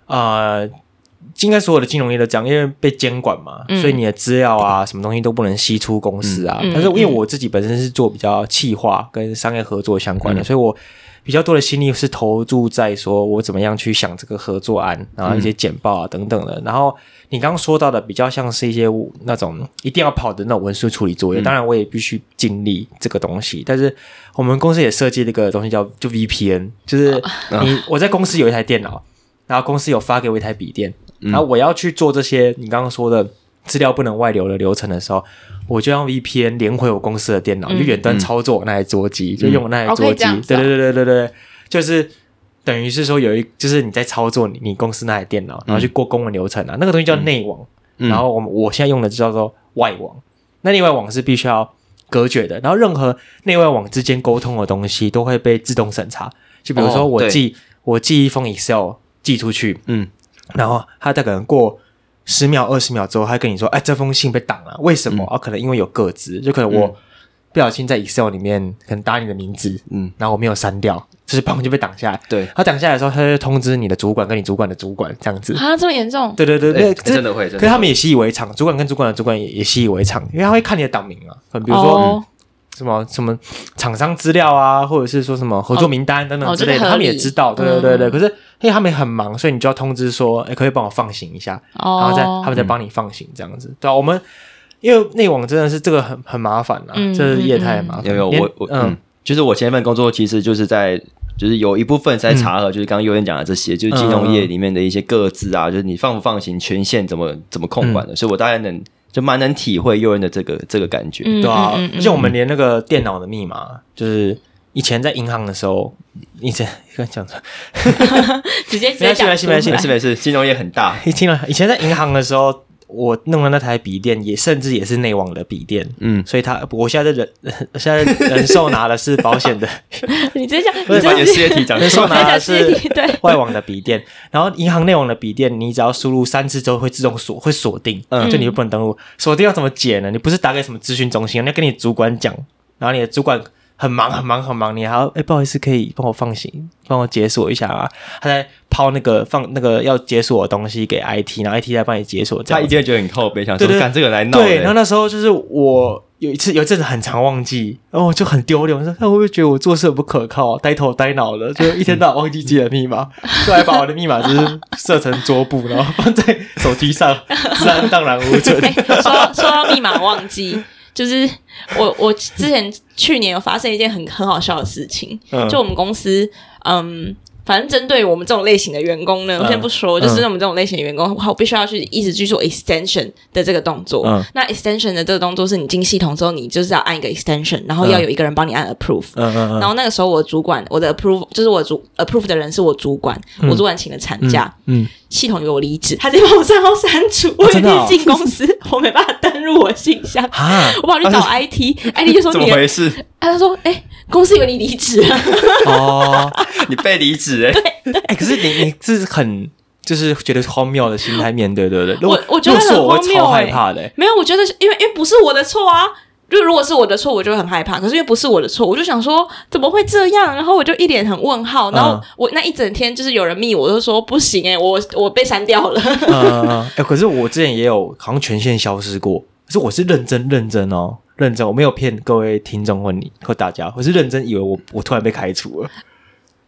[SPEAKER 2] 呃，应该所有的金融业都这样，因为被监管嘛，
[SPEAKER 1] 嗯。
[SPEAKER 2] 所以你的资料啊，什么东西都不能吸出公司啊。但是因为我自己本身是做比较企划跟商业合作相关的，
[SPEAKER 1] 嗯。
[SPEAKER 2] 所以我比较多的心力是投注在说我怎么样去想这个合作案，然后一些简报啊等等的。然后你刚刚说到的比较像是一些那种一定要跑的那种文书处理作业，当然我也必须尽力这个东西。但是我们公司也设计了一个东西叫就 VPN，就是你我在公司有一台电脑，然后公司有发给我一台笔电，然后我要去做这些你刚刚说的资料不能外流的流程的时候。我就用 VPN 连回我公司的电脑，就远端操作那台桌机，就用我那台桌机。对对对对对对，就是等于是说有一，就是你在操作你你公司那台电脑，然后去过公文流程啊，那个东西叫内网。然后我们我现在用的就叫做外网。那内外网是必须要隔绝的，然后任何内外网之间沟通的东西都会被自动审查。就比如说我寄我寄一封 Excel 寄出去，嗯，然后它再可能过。十秒、二十秒之后，他跟你说：“哎，这封信被挡了，为什么？啊，可能因为有个字，就可能我不小心在 Excel 里面可能打你的名字，嗯，然后我没有删掉，就是砰就被挡下来。
[SPEAKER 3] 对，
[SPEAKER 2] 他挡下来的时候，他就通知你的主管跟你主管的主管这样子。
[SPEAKER 1] 啊，这么严重？
[SPEAKER 2] 对对对对，
[SPEAKER 3] 真的会。可
[SPEAKER 2] 是他们也习以为常，主管跟主管的主管也也习以为常，因为他会看你的党名啊，比如说。什么什么厂商资料啊，或者是说什么合作名单等等之类的，他们也知道。对对对对，可是因为他们很忙，所以你就要通知说，哎，可以帮我放行一下，然后再他们再帮你放行这样子。对啊，我们因为内网真的是这个很很麻烦啊，这是业态麻烦。
[SPEAKER 3] 有有我我嗯，就是我前一份工作其实就是在就是有一部分在查核，就是刚刚优言讲的这些，就是金融业里面的一些各自啊，就是你放不放行权限怎么怎么控管的，所以我大概能。就蛮能体会诱人的这个这个感觉，
[SPEAKER 2] 对啊，而且我们连那个电脑的密码，就是以前在银行的时候，以前刚讲错，
[SPEAKER 1] 直接直接讲，
[SPEAKER 3] 没事没事没事没事，金融业很大，
[SPEAKER 2] 一听了，以前在银行的时候。我弄的那台笔电也甚至也是内网的笔电，嗯，所以他我现在人 现在人寿拿的是保险的，
[SPEAKER 1] 你直接讲，
[SPEAKER 3] 你把你的事业体讲，
[SPEAKER 2] 人寿拿的是
[SPEAKER 1] 对。
[SPEAKER 2] 外网的笔电，然后银行内网的笔电，你只要输入三次之后会自动锁，会锁定，嗯，就你就不能登录，锁定要怎么解呢？你不是打给什么咨询中心，你要跟你主管讲，然后你的主管。很忙很忙很忙，你还要哎，不好意思，可以帮我放行，帮我解锁一下啊？他在抛那个放那个要解锁的东西给 IT，然后 IT 在帮你解锁。
[SPEAKER 3] 他一定会觉得很靠背，想说干这个来闹。
[SPEAKER 2] 对，然后那时候就是我有一次有一阵子很常忘记，然后我就很丢脸，我说他会不会觉得我做事不可靠，呆头呆脑的，就一天到晚忘记自己的密码，就还把我的密码就是设成桌布，然后放在手机上，自然荡然无存。
[SPEAKER 1] 说说到密码忘记。就是我，我之前去年有发生一件很很好笑的事情，就我们公司，嗯。反正针对我们这种类型的员工呢，我先不说，就是我们这种类型的员工，我必须要去一直去做 extension 的这个动作。那 extension 的这个动作是你进系统之后，你就是要按一个 extension，然后要有一个人帮你按 approve。然后那个时候我主管，我的 approve 就是我主 approve 的人是我主管，我主管请了产假，嗯，系统给我离职，他直接把我账号删除。我一进公司，我没办法登入我信箱，我跑去找 IT，IT 就说
[SPEAKER 3] 怎么回事？
[SPEAKER 1] 他说：“哎，公司以为你离职了。”
[SPEAKER 3] 哦，你被离职。
[SPEAKER 1] 对，
[SPEAKER 2] 哎，可是你你是很就是觉得荒谬的心态面对，对不对？
[SPEAKER 1] 我我觉得很荒谬，
[SPEAKER 2] 害怕的。
[SPEAKER 1] 没有，我觉得因为因为不是我的错啊。就如果是我的错，我就会很害怕。可是因为不是我的错，我就想说怎么会这样？然后我就一脸很问号。然后我那一整天就是有人密我，就说不行哎，我我被删掉了。
[SPEAKER 2] 哎，可是我之前也有好像权限消失过，可是我是认真认真哦，认真，我没有骗各位听众或你或大家，我是认真以为我我突然被开除了。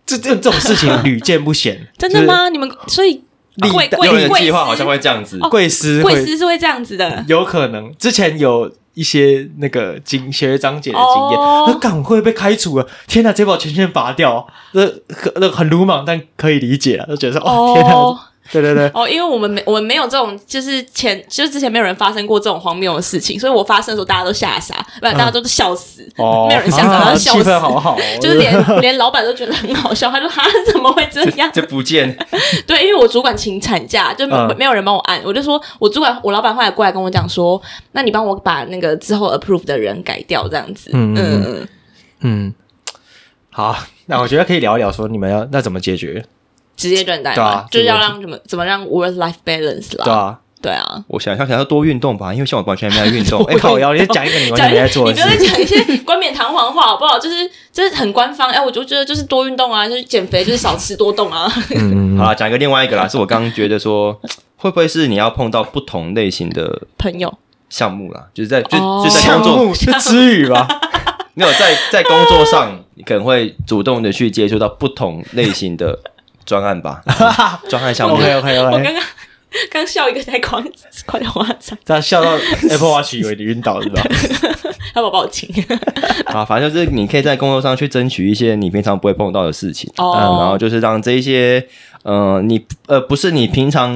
[SPEAKER 2] 这这这种事情屡见不鲜，
[SPEAKER 1] 真的吗？你们所以贵贵
[SPEAKER 3] 贵计划好像会这样子，
[SPEAKER 2] 贵司
[SPEAKER 1] 贵司是会这样子的，
[SPEAKER 2] 有可能之前有一些那个经学长姐的经验，那赶会被开除了。天哪，这把权限拔掉，那那很鲁莽，但可以理解，就觉得说哦，天哪。对对对，
[SPEAKER 1] 哦，因为我们没我们没有这种，就是前就是之前没有人发生过这种荒谬的事情，所以我发生的时候大家都吓傻，不然大家都是笑死，没有人吓傻，笑死，
[SPEAKER 2] 好好，
[SPEAKER 1] 就是连 连老板都觉得很好笑，他说他怎么会这样？
[SPEAKER 3] 这不见，
[SPEAKER 1] 对，因为我主管请产假，就没有人帮我按，我就说我主管我老板后来过来跟我讲说，那你帮我把那个之后 approve 的人改掉，这样子，嗯嗯。
[SPEAKER 2] 嗯，好，那我觉得可以聊一聊，说你们要那怎么解决？
[SPEAKER 1] 职业倦怠嘛，就是要让怎么怎么让 work life balance 啦。
[SPEAKER 2] 对啊，
[SPEAKER 1] 对啊。
[SPEAKER 3] 我想想，想要多运动吧，因为像我完全没有运动。
[SPEAKER 2] 哎，靠！要你讲一个你完全没在做，
[SPEAKER 1] 你不要再讲一些冠冕堂皇话好不好？就是就是很官方。哎，我就觉得就是多运动啊，就是减肥，就是少吃多动啊。
[SPEAKER 3] 好了，讲一个另外一个啦，是我刚刚觉得说，会不会是你要碰到不同类型的
[SPEAKER 1] 朋友
[SPEAKER 3] 项目啦？就是在就就在工作
[SPEAKER 2] 是词语吧。
[SPEAKER 3] 没有在在工作上，你可能会主动的去接触到不同类型的专案吧，专案项目。
[SPEAKER 2] OK OK
[SPEAKER 1] 我
[SPEAKER 2] OK，
[SPEAKER 1] 刚刚刚笑一个太夸夸张夸张，
[SPEAKER 2] 这样笑到 Apple Watch 以为你晕倒是吧？
[SPEAKER 1] 要不要报警？
[SPEAKER 3] 啊，反正就是你可以在工作上去争取一些你平常不会碰到的事情，
[SPEAKER 1] 哦
[SPEAKER 3] 嗯，然后就是让这一些，呃，你呃不是你平常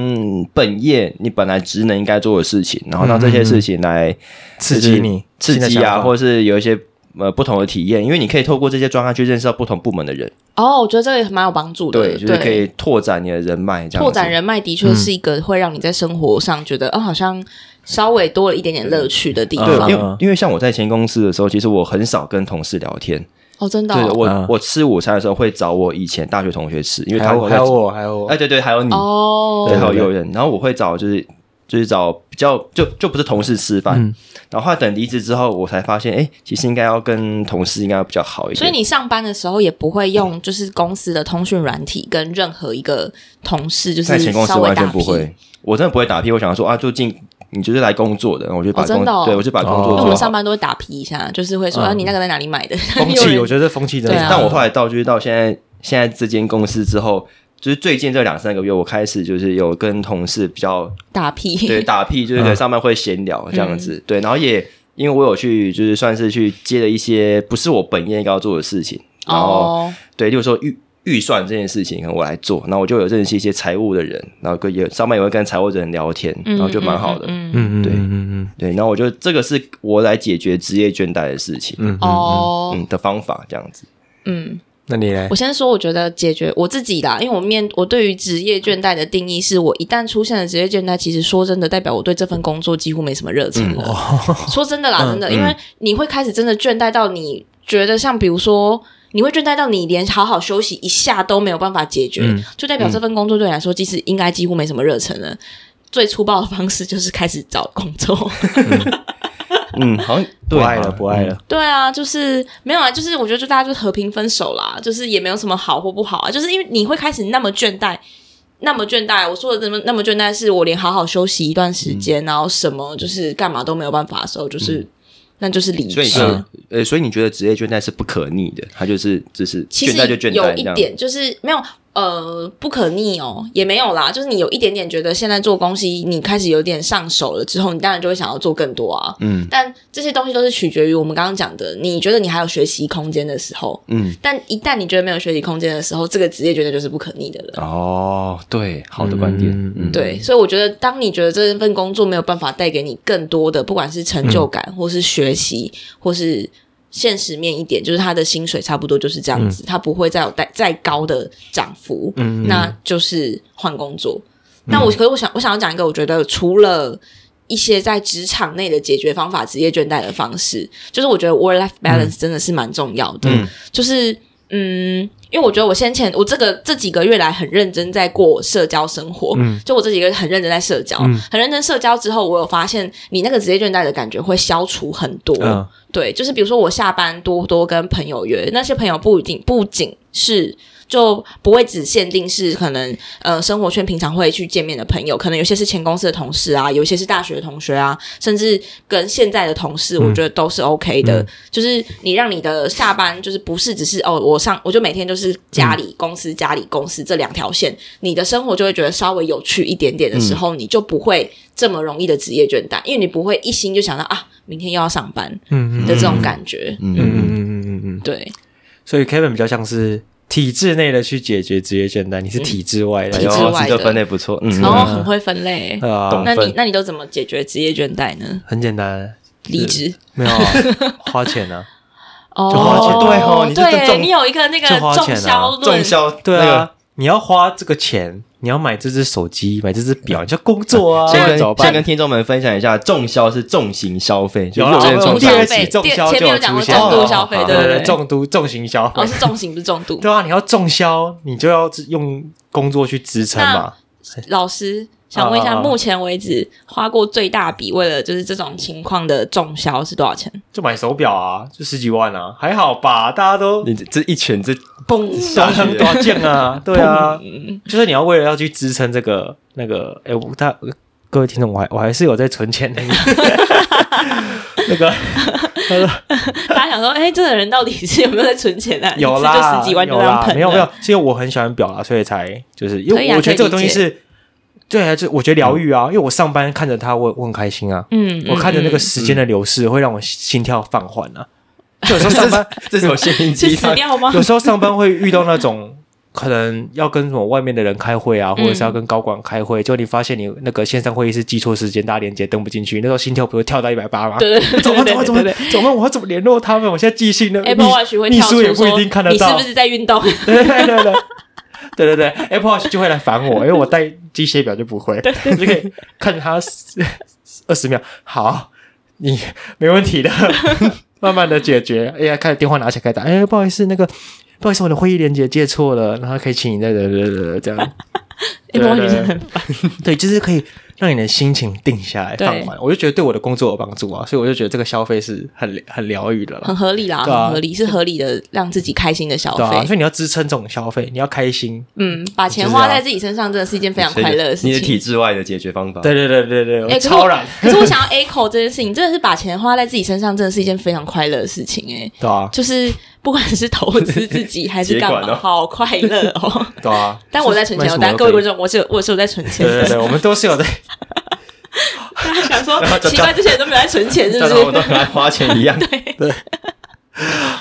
[SPEAKER 3] 本业你本来职能应该做的事情，然后让这些事情来
[SPEAKER 2] 刺激你，
[SPEAKER 3] 刺激啊，或者是有一些呃不同的体验，因为你可以透过这些专案去认识到不同部门的人，
[SPEAKER 1] 哦，我觉得这个也蛮有帮助的，
[SPEAKER 3] 对，就是可以拓展你的人脉，这样
[SPEAKER 1] 拓展。人脉，的确是一个会让你在生活上觉得，哦，好像稍微多了一点点乐趣的地
[SPEAKER 3] 对，
[SPEAKER 1] 方
[SPEAKER 3] 因。为因为像我在前公司的时候，其实我很少跟同事聊天。
[SPEAKER 1] 哦，真的
[SPEAKER 3] 对
[SPEAKER 1] 哦，
[SPEAKER 3] 我、
[SPEAKER 2] 嗯。
[SPEAKER 3] 我吃午餐的时候会找我以前大学同学吃，因为
[SPEAKER 2] 还有
[SPEAKER 3] 他
[SPEAKER 2] 还有我，还有我。
[SPEAKER 3] 哎，对对，还有你，
[SPEAKER 1] 哦。
[SPEAKER 3] 对，还有
[SPEAKER 2] 对
[SPEAKER 3] 有人，然后我会找就是就是找比较就就不是同事吃饭，
[SPEAKER 2] 嗯
[SPEAKER 3] 然后后来等离职之后，我才发现，哎，其实应该要跟同事应该要比较好一点。
[SPEAKER 1] 所以你上班的时候也不会用就是公司的通讯软体跟任何一个同事就是
[SPEAKER 3] 在前公司。完全不会，我真的不会打屁。我想说啊，就进你就是来工作的，我就把工、
[SPEAKER 1] 哦哦
[SPEAKER 3] 对我就把工
[SPEAKER 2] 哦
[SPEAKER 3] 作
[SPEAKER 1] 为我们上班都会打屁一下，就是会说、
[SPEAKER 2] 嗯
[SPEAKER 1] 啊，你那个在哪里买的？
[SPEAKER 2] 风气，我觉得风气真的
[SPEAKER 1] 啊
[SPEAKER 3] 但我后来到就是到现在现在这间公司之后，就是最近这两三个月，我开始就是有跟同事比较
[SPEAKER 1] 打屁。
[SPEAKER 3] 对 打屁，就是在上班会闲聊这样子，对，然后也因为我有去就是算是去接了一些不是我本业应该要做的事情，然后、
[SPEAKER 1] 哦，
[SPEAKER 3] 对，就是说预预算这件事情，可能我来做，然后我就有认识一些财务的人，然后跟也上班也会跟财务的人聊天，然后就蛮好的，
[SPEAKER 1] 嗯嗯
[SPEAKER 3] 对
[SPEAKER 2] 嗯嗯
[SPEAKER 3] 对，然后我觉得这个是我来解决职业倦怠的事情，
[SPEAKER 2] 嗯嗯，
[SPEAKER 1] 哦，
[SPEAKER 3] 嗯的方法这样子，
[SPEAKER 1] 嗯，
[SPEAKER 2] 那你呢
[SPEAKER 1] 我？先说，我觉得解决我自己啦，因为我面我对于职业倦怠的定义是，我一旦出现了职业倦怠，其实说真的，代表我对这份工作几乎没什么热情了。说真的啦，真的，因为你会开始真的倦怠到你觉得，像比如说。你会倦怠到你连好好休息一下都没有办法解决，
[SPEAKER 2] 嗯
[SPEAKER 1] 就代表这份工作对你来说，其实应该几乎没什么热忱了。最粗暴的方式就是开始找工作。
[SPEAKER 3] 嗯，好像
[SPEAKER 2] 不爱了，不爱了。
[SPEAKER 1] 对啊，就是没有啊，就是我觉得就大家就和平分手啦，就是也没有什么好或不好啊，就是因为你会开始那么倦怠，那么倦怠。我说的那么那么倦怠，是我连好好休息一段时间，然后什么就是干嘛都没有办法的时候，就是、那就是理智
[SPEAKER 3] 呃，所以你觉得职业倦怠是不可逆的，它就是只是
[SPEAKER 1] 其实
[SPEAKER 3] 倦怠就倦怠这样。
[SPEAKER 1] 有一点就是没有呃不可逆哦，也没有啦，就是你有一点点觉得现在做东西你开始有点上手了之后，你当然就会想要做更多啊。
[SPEAKER 3] 嗯。
[SPEAKER 1] 但这些东西都是取决于我们刚刚讲的，你觉得你还有学习空间的时候，
[SPEAKER 3] 嗯，
[SPEAKER 1] 但一旦你觉得没有学习空间的时候，这个职业绝对就是不可逆的了。
[SPEAKER 3] 哦，对，好的观点，
[SPEAKER 2] 嗯
[SPEAKER 3] 嗯，
[SPEAKER 1] 对，所以我觉得，当你觉得这份工作没有办法带给你更多的，不管是成就感，或是学习，或是现实面一点，就是他的薪水差不多就是这样子，他不会再有再再高的涨幅，
[SPEAKER 2] 嗯
[SPEAKER 1] 那就是换工作。那我可是我想我想要讲一个，我觉得除了一些在职场内的解决方法，职业倦怠的方式，就是我觉得 work life balance 真的是蛮重要的。
[SPEAKER 3] 嗯
[SPEAKER 1] 就是嗯，因为我觉得我先前我这个这几个月来很认真在过社交生活，
[SPEAKER 2] 嗯
[SPEAKER 1] 就我这几个月很认真在社交，
[SPEAKER 2] 嗯
[SPEAKER 1] 很认真社交之后，我有发现你那个职业倦怠的感觉会消除很多。
[SPEAKER 2] 嗯
[SPEAKER 1] 对，就是比如说我下班多多跟朋友约，那些朋友不一定不仅是。就不会只限定是可能呃生活圈平常会去见面的朋友，可能有些是前公司的同事啊，有些是大学的同学啊，甚至跟现在的同事，我觉得都是 OK 的。就是你让你的下班就是不是只是哦，我上我就每天就是家里、公司、家里、公司这两条线，你的生活就会觉得稍微有趣一点点的时候，你就不会这么容易的职业倦怠，因为你不会一心就想到啊，明天又要上班的这种感觉。
[SPEAKER 3] 嗯
[SPEAKER 2] 嗯嗯嗯嗯嗯嗯，
[SPEAKER 1] 对，
[SPEAKER 2] 所以 Kevin 比较像是体制内的去解决职业倦怠，你是体制外的。
[SPEAKER 1] 体制外的。
[SPEAKER 3] 分类不错，嗯，
[SPEAKER 1] 然后很会分类。
[SPEAKER 2] 啊，
[SPEAKER 1] 那你那你都怎么解决职业倦怠呢？
[SPEAKER 2] 很简单，
[SPEAKER 1] 离职。
[SPEAKER 2] 没有啊 花钱啊，
[SPEAKER 1] 哦
[SPEAKER 2] 花钱。
[SPEAKER 3] 对哦你这
[SPEAKER 1] 对
[SPEAKER 3] 重
[SPEAKER 1] 你有一个那个
[SPEAKER 2] 就花钱啊。
[SPEAKER 1] 重销论，
[SPEAKER 3] 重销
[SPEAKER 2] 对啊，你要花这个钱，你要买这只手机，买这只表，你就工作啊，
[SPEAKER 3] 先跟
[SPEAKER 2] 怎么办
[SPEAKER 3] 先？跟听众们分享一下，重销是重型消费，就
[SPEAKER 2] 有了
[SPEAKER 3] 有人重消
[SPEAKER 1] 费
[SPEAKER 2] 期重销
[SPEAKER 1] 前
[SPEAKER 2] 就有
[SPEAKER 1] 面有讲过
[SPEAKER 2] 出现了
[SPEAKER 1] 重度消费
[SPEAKER 3] 哦
[SPEAKER 1] 对不对
[SPEAKER 2] 对重度重型消费
[SPEAKER 1] 哦，是重型不是重度。
[SPEAKER 2] 对啊，你要重销，你就要用工作去支撑嘛。
[SPEAKER 1] 老师想问一下，
[SPEAKER 2] 啊啊啊
[SPEAKER 1] 目前为止花过最大笔为了就是这种情况的重销是多少钱？
[SPEAKER 2] 就买手表啊，就十几万啊，还好吧？大家都
[SPEAKER 3] 你这这一拳这
[SPEAKER 2] 嘣大亨多少件啊？对啊，
[SPEAKER 1] 嗯，
[SPEAKER 2] 就是你要为了要去支撑这个那个，哎，我大各位听众，我还我还是有在存钱的，那个
[SPEAKER 1] 大家想说，哎、这个人到底是有没有在存钱啊？
[SPEAKER 2] 有啦，
[SPEAKER 1] 就十几万就
[SPEAKER 2] 有啦，
[SPEAKER 1] 这样喷，
[SPEAKER 2] 没有没有，，是因为我很喜欢表啦，所以才就是因为我觉得这个东西是，对啊，就我觉得疗愈啊，因为我上班看着他，我我很开心啊，
[SPEAKER 1] 嗯，
[SPEAKER 2] 我看着那个
[SPEAKER 1] 嗯
[SPEAKER 2] 时间的流逝，会让我心跳放缓啊。就有时候上班，
[SPEAKER 3] 这种心灵
[SPEAKER 1] 嗯是
[SPEAKER 3] 鸡汤，
[SPEAKER 1] 死掉吗？
[SPEAKER 2] 有时候上班会遇到那种 可能要跟什么外面的人开会啊，或者是要跟高管开会，就你发现你那个线上会议是记错时间，大家连接登不进去，那时候心跳不会跳到一百八吗？
[SPEAKER 1] 对对对
[SPEAKER 2] 怎么怎么怎么
[SPEAKER 1] 对对
[SPEAKER 2] 怎么我要怎么联络他们？我现在记性呢
[SPEAKER 1] Apple Watch 会
[SPEAKER 2] 秘
[SPEAKER 1] 跳出说
[SPEAKER 2] 书也不一定看得到
[SPEAKER 1] 你是不，是在运动？
[SPEAKER 2] 对对对对 对。对对对，Apple Watch 就会来烦我，因为我带机械表就不会，你就可以看着它二十秒。好，你没问题的，慢慢的解决。哎呀，看电话拿起来开始打，哎，不好意思，那个不好意思，我的会议连接接错了，然后可以请你再这样。
[SPEAKER 1] Apple Watch 真的很烦。
[SPEAKER 2] 对，就是可以让你的心情定下来，放缓。我就觉得对我的工作有帮助啊，所以我就觉得这个消费是很很疗愈的了
[SPEAKER 1] 很。合理啦，
[SPEAKER 2] 啊
[SPEAKER 1] 很合理，是合理的，让自己开心的消
[SPEAKER 2] 对啊，
[SPEAKER 1] 费。
[SPEAKER 2] 所以你要支撑这种消费，你要开心。
[SPEAKER 1] 嗯，把钱花在自己身上，真的是一件非常快乐的事情
[SPEAKER 3] 你的体
[SPEAKER 1] 情。
[SPEAKER 3] 制外的解决方法。
[SPEAKER 2] 对对对对对，超然，
[SPEAKER 1] 可是我想要 echo 这件事情，真的是把钱花在自己身上，真的是一件非常快乐的事情。哎，
[SPEAKER 2] 对啊，
[SPEAKER 1] 就是不管是投资自己还是干嘛，
[SPEAKER 3] 哦
[SPEAKER 1] 好快乐哦。
[SPEAKER 2] 对啊。
[SPEAKER 1] 但我在存钱哦，
[SPEAKER 2] 买什么都可以
[SPEAKER 1] 但各位观众，我是有我是有在存钱的。
[SPEAKER 2] 对对对，我们都是有在。
[SPEAKER 1] 大家想说奇怪，这些人都没有在存钱，是不
[SPEAKER 3] 是我们都
[SPEAKER 1] 是？
[SPEAKER 3] 很爱花钱一样。
[SPEAKER 2] 对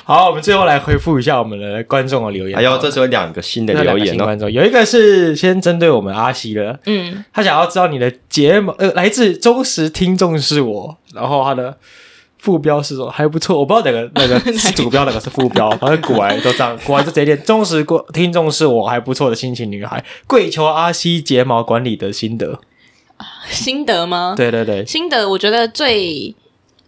[SPEAKER 2] 好，我们最后来回复一下我们的观众的留言。
[SPEAKER 3] 还有，这时候有两个新的留言哦，
[SPEAKER 2] 观众，有一个是先针对我们阿西的，
[SPEAKER 1] 嗯，
[SPEAKER 2] 他想要知道你的睫毛，呃，来自忠实听众是我，然后他的副标是说还不错，我不知道哪个 那个是主标，哪个是副标，反正古玩都这样，古玩就这一点忠实过听众是我，还不错的心情女孩，跪求阿西睫毛管理的心得。
[SPEAKER 1] 心得吗？
[SPEAKER 2] 对对对，
[SPEAKER 1] 心得，我觉得最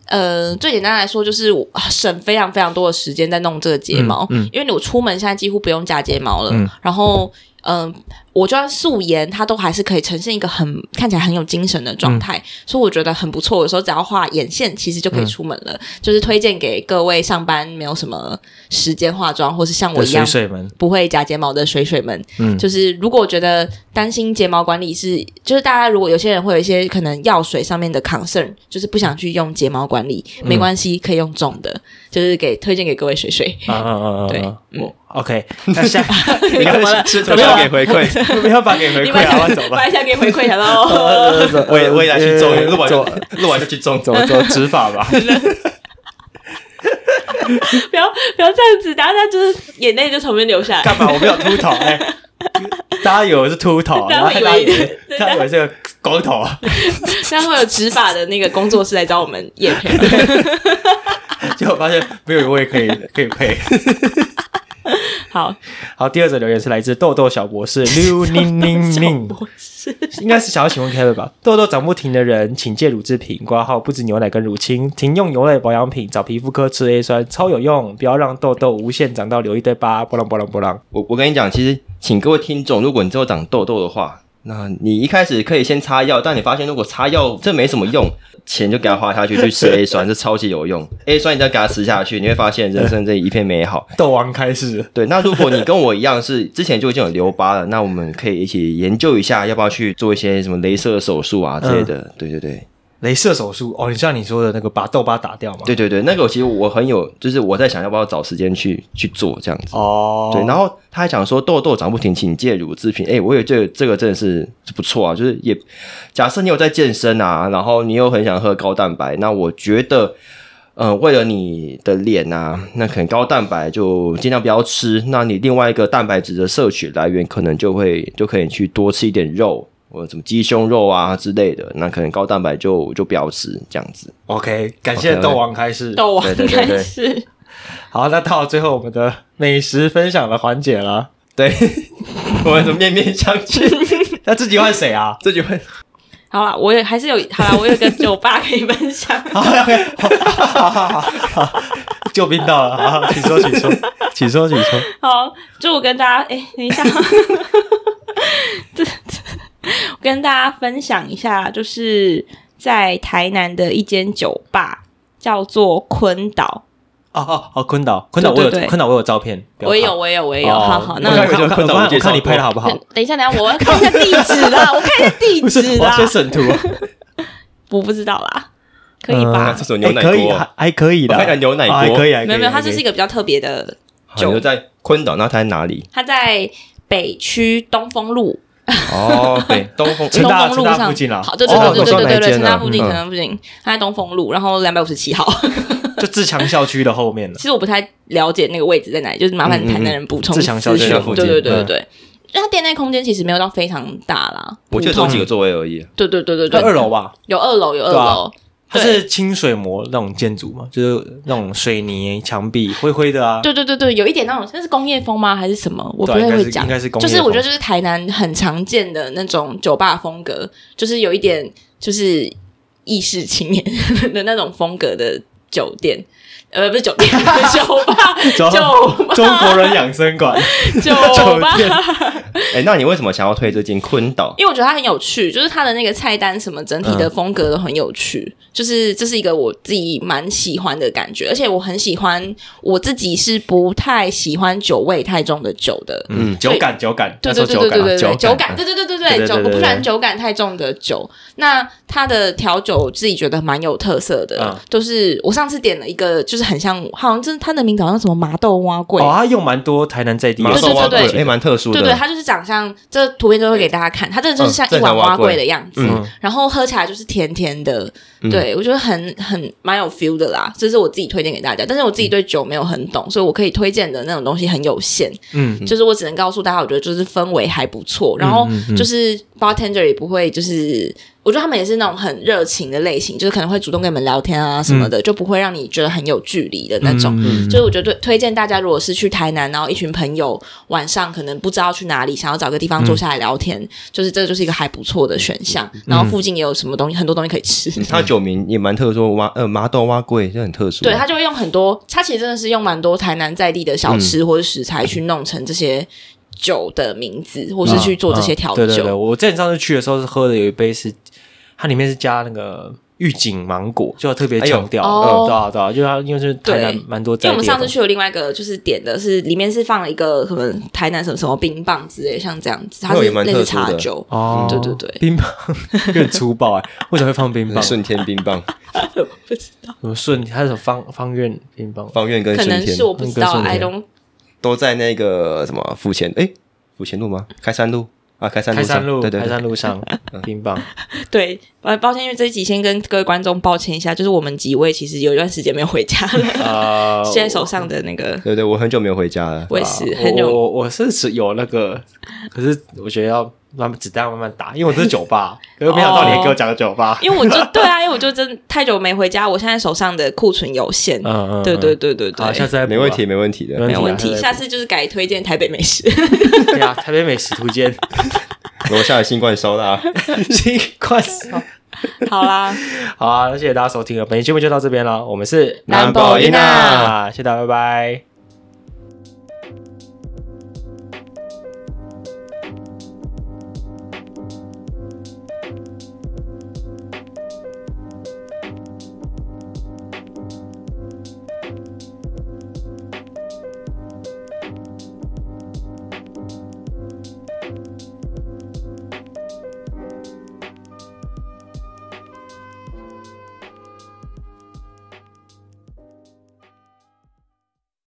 [SPEAKER 1] 呃最简单来说，就是省非常非常多的时间在弄这个睫毛，
[SPEAKER 2] 嗯嗯
[SPEAKER 1] 因为我出门现在几乎不用假睫毛了，
[SPEAKER 2] 嗯
[SPEAKER 1] 然后。嗯，我就算素颜，它都还是可以呈现一个很看起来很有精神的状态，所以我觉得很不错。有时候只要画眼线，其实就可以出门了。就是推荐给各位上班没有什么时间化妆，或是像我一样不会夹睫毛的水水们，
[SPEAKER 2] 嗯
[SPEAKER 1] 就是如果觉得担心睫毛管理是，就是大家如果有些人会有一些可能药水上面的 concern，就是不想去用睫毛管理，
[SPEAKER 2] 嗯
[SPEAKER 1] 没关系，可以用重的，就是给推荐给各位水水。
[SPEAKER 2] 啊啊啊啊！
[SPEAKER 1] 对
[SPEAKER 2] 啊我 OK，那下
[SPEAKER 1] 你怎么了
[SPEAKER 3] 是
[SPEAKER 1] 怎么
[SPEAKER 3] 给回馈？
[SPEAKER 2] 没有办法给回
[SPEAKER 1] 你
[SPEAKER 2] 馈啊，我走吧。
[SPEAKER 1] 把一下给回馈，好了哦，
[SPEAKER 3] 我也我也来去种，录完录完就去种。
[SPEAKER 2] 走走执法吧。
[SPEAKER 1] 不要不要这样子，等下他就是眼泪就从边流下来。
[SPEAKER 2] 干嘛？我没有秃头哎、大家以为我是秃头，然后
[SPEAKER 1] 大家以为
[SPEAKER 2] 大家以为是个光头，
[SPEAKER 1] 这样会有执法的那个工作室来找我们叶配。
[SPEAKER 2] 结果发现没有一位可以可以配。
[SPEAKER 1] 好，
[SPEAKER 2] 好，第二则留言是来自豆豆小博士刘宁宁宁，
[SPEAKER 1] 博士，
[SPEAKER 2] 应该是想要请问 Kevin 吧？痘痘长不停的人，请戒乳制品，挂号不止牛奶跟乳清，停用牛奶保养品，找皮肤科吃 A 酸，超有用，不要让痘痘无限长到留一堆疤，波浪波浪波浪。
[SPEAKER 3] 我我跟你讲，其实请各位听众，如果你之后长痘痘的话，那你一开始可以先擦药，但你发现如果擦药这没什么用，钱就给它花下去去吃 A 酸，这超级有用。A 酸你再给它吃下去，你会发现人生这一片美好。
[SPEAKER 2] 痘王开始，
[SPEAKER 3] 对，那如果你跟我一样是之前就已经有留疤了，那我们可以一起研究一下，要不要去做一些什么镭射手术啊之类的。对对对，
[SPEAKER 2] 镭射手术哦，你像你说的那个把痘疤打掉嘛？
[SPEAKER 3] 对对对，那个其实我很有，就是我在想要不要找时间去去做这样子。
[SPEAKER 2] 哦，
[SPEAKER 3] 对，然后他还讲说痘痘长不停，请借乳制品。哎，我也觉得这个真的是不错啊，就是也假设你有在健身啊，然后你又很想喝高蛋白，那我觉得，呃，为了你的脸啊，那可能高蛋白就尽量不要吃。那你另外一个蛋白质的摄取来源，可能就会就可以去多吃一点肉。或者什么鸡胸肉啊之类的，那可能高蛋白就就不要吃这样子。
[SPEAKER 2] OK，感谢痘王开始。
[SPEAKER 1] 豆王开始。
[SPEAKER 2] 好，那到最后我们的美食分享的环节了。
[SPEAKER 3] 对，我们怎么面面相觑？
[SPEAKER 2] 那自己换谁啊？
[SPEAKER 3] 自己换
[SPEAKER 1] 好了，我也还是有好了，我有个酒吧可以分享。
[SPEAKER 2] 好，OK，好好好好好，救兵到了，好，请说，请说，请说，请说。
[SPEAKER 1] 好，祝我跟大家，哎、等一下，这这我 跟大家分享一下，就是在台南的一间酒吧，叫做坤岛。
[SPEAKER 2] 哦哦哦，坤岛，坤岛，我有
[SPEAKER 1] 对对对
[SPEAKER 2] 昆岛，我有照片，
[SPEAKER 1] 我也有，我也有，我也有。
[SPEAKER 2] 哦
[SPEAKER 1] 好好，那
[SPEAKER 2] 我看
[SPEAKER 3] 我
[SPEAKER 2] 我看
[SPEAKER 3] 我
[SPEAKER 2] 看你拍的好不好？
[SPEAKER 1] 等一下，等一下，我要看一下地址啦，我看一下地，址啦
[SPEAKER 2] 先。审图。
[SPEAKER 1] 我不知道啦。可以吧
[SPEAKER 3] 那？这种牛奶
[SPEAKER 2] 哎可以
[SPEAKER 3] 锅
[SPEAKER 2] 还还可以的，
[SPEAKER 3] 我看牛奶锅
[SPEAKER 2] 可以，还可以
[SPEAKER 1] 没有没有，它
[SPEAKER 2] 还可以
[SPEAKER 1] 就是一个比较特别的酒
[SPEAKER 3] 在昆岛，那它在哪里？
[SPEAKER 1] 它在北区东风路，
[SPEAKER 3] 哦，对，东风
[SPEAKER 2] 成
[SPEAKER 1] 东
[SPEAKER 2] 大成大
[SPEAKER 1] 风路上
[SPEAKER 2] 附近啦
[SPEAKER 1] 好，对对
[SPEAKER 3] 哦
[SPEAKER 1] 对对对对对对，
[SPEAKER 3] 我知道哪一间了
[SPEAKER 1] 成大附近，
[SPEAKER 3] 嗯。
[SPEAKER 1] 成大附近，它在东风路，然后两百五十七号。
[SPEAKER 2] 就自强校区的后面了
[SPEAKER 1] 其。实我不太了解那个位置在哪里，就是麻烦台南人补充
[SPEAKER 2] 自强校。区附
[SPEAKER 3] 近
[SPEAKER 1] 对对对对因为它店内空间其实没有到非常大啦，
[SPEAKER 3] 我记得只有几个座位而已。
[SPEAKER 1] 对对对对对，
[SPEAKER 2] 二楼吧，
[SPEAKER 1] 有二楼有二楼，
[SPEAKER 2] 它是清水模那种建筑嘛，就是那种水泥墙壁灰灰的啊。
[SPEAKER 1] 对对对对，有一点那种，那是工业风吗？还是什么？我不太会讲。
[SPEAKER 2] 是应该是工业
[SPEAKER 1] 就是我觉得就是台南很常见的那种酒吧风格，就是有一点就是意式青年 的那种风格的酒店。呃，不是酒店，酒吧，酒吧，
[SPEAKER 2] 中国人养生馆，
[SPEAKER 1] 酒吧。
[SPEAKER 2] 店
[SPEAKER 3] 哎，那你为什么想要推这间昆岛？
[SPEAKER 1] 因为我觉得它很有趣，就是它的那个菜单什么整体的风格都很有趣，就是这是一个我自己蛮喜欢的感觉，而且我很喜欢我自己是不太喜欢酒味太重的酒的。
[SPEAKER 2] 嗯，酒感酒感，
[SPEAKER 1] 对对对对对对，
[SPEAKER 3] 酒
[SPEAKER 1] 酒
[SPEAKER 3] 感
[SPEAKER 1] 感，对对对对
[SPEAKER 2] 对对
[SPEAKER 1] 酒，我不喜欢酒感太重的酒。那它的调酒我自己觉得蛮有特色的
[SPEAKER 2] 嗯，
[SPEAKER 1] 都是我上次点了一个，就是很像，好像就是它的名字好像什么麻豆蛙桂，
[SPEAKER 2] 哦，它用蛮多台南在地的
[SPEAKER 3] 麻
[SPEAKER 1] 对对对对。
[SPEAKER 3] 豆蛙桂，哎，蛮特殊的。
[SPEAKER 1] 对对，它就是长相，这图片都会给大家看，它真的就是像一碗蛙桂的样子，
[SPEAKER 2] 嗯。
[SPEAKER 1] 然后喝起来就是甜甜的，
[SPEAKER 3] 嗯。
[SPEAKER 1] 对我觉得很很蛮有 feel 的啦，这是我自己推荐给大家，但是我自己对酒没有很懂，所以我可以推荐的那种东西很有限，
[SPEAKER 2] 嗯，
[SPEAKER 1] 就是我只能告诉大家，我觉得就是氛围还不错，然后就是 bartender 也不会就是。我觉得他们也是那种很热情的类型，就是可能会主动跟你们聊天啊什么的，就不会让你觉得很有距离的那种。
[SPEAKER 2] 嗯
[SPEAKER 1] 就是我觉得推荐大家，如果是去台南，然后一群朋友晚上可能不知道去哪里，想要找个地方坐下来聊天，就是这就是一个还不错的选项。然后附近也有什么东西，很多东西可以吃。
[SPEAKER 3] 它酒名也蛮特殊，蛙呃麻豆蛙桂就很特殊。
[SPEAKER 1] 对，他就会用很多，他其实真的是用蛮多台南在地的小吃或者食材去弄成这些酒的名字，或是去做这些调
[SPEAKER 2] 嗯对对对，
[SPEAKER 1] 酒。
[SPEAKER 2] 我之前上次去的时候是喝的有一杯是，它里面是加那个玉井芒果，就要特别强调，
[SPEAKER 1] 哎呦
[SPEAKER 2] 嗯，对啊对啊，就它因为是台南
[SPEAKER 1] 对
[SPEAKER 2] 蛮多
[SPEAKER 1] 因为我们
[SPEAKER 2] 在地的。东西，
[SPEAKER 1] 上次去有另外一个，就是点的是里面是放了一个什么台南什么什么冰棒之类，像这样子，它是
[SPEAKER 3] 那也蛮
[SPEAKER 1] 类似
[SPEAKER 3] 特殊的。
[SPEAKER 1] 茶酒。
[SPEAKER 2] 哦，
[SPEAKER 1] 对对对。
[SPEAKER 2] 冰棒？有点粗暴哎，为什么会放冰棒？
[SPEAKER 3] 顺天冰棒、
[SPEAKER 1] 不知道，
[SPEAKER 2] 什么顺，还有什么方方院冰棒？
[SPEAKER 3] 方院跟顺天。
[SPEAKER 1] 可能是我不知道，I
[SPEAKER 2] 跟顺天。
[SPEAKER 1] Don't
[SPEAKER 3] 都在那个什么府前哎府前路吗？开山路啊，开山路上。
[SPEAKER 2] 开山路，开
[SPEAKER 3] 对对。开
[SPEAKER 2] 山路上 冰棒，
[SPEAKER 1] 对，呃，抱歉，因为这一集先跟各位观众抱歉一下，就是我们几位其实有一段时间没有回家了，
[SPEAKER 2] 呃，
[SPEAKER 1] 现在手上的那个
[SPEAKER 3] 对对，我很久没有回家了。
[SPEAKER 1] 我也是
[SPEAKER 2] 啊
[SPEAKER 1] 很久
[SPEAKER 2] 我我我是是有那个，可是我觉得要慢慢子弹慢慢打，因为我这是酒吧，可是没想到你还给我讲个酒吧，
[SPEAKER 1] 因为我就对啊，因为我就真太久没回家，我现在手上的库存有限。
[SPEAKER 2] 嗯嗯，
[SPEAKER 1] 对对
[SPEAKER 2] 对
[SPEAKER 1] 对对
[SPEAKER 2] 好，下，次再
[SPEAKER 3] 没问题，，没问题的。
[SPEAKER 2] 没
[SPEAKER 1] 问题。下次就是改推荐台北美食。
[SPEAKER 2] 对啊，台北美食图鉴，
[SPEAKER 3] 楼下的新冠烧腊，
[SPEAKER 2] 新冠烧，
[SPEAKER 1] 好啦，
[SPEAKER 2] 好啊，谢谢大家收听了，本期节目就到这边了，我们是
[SPEAKER 1] 兰博基娜
[SPEAKER 2] 啊，谢谢大家，拜拜。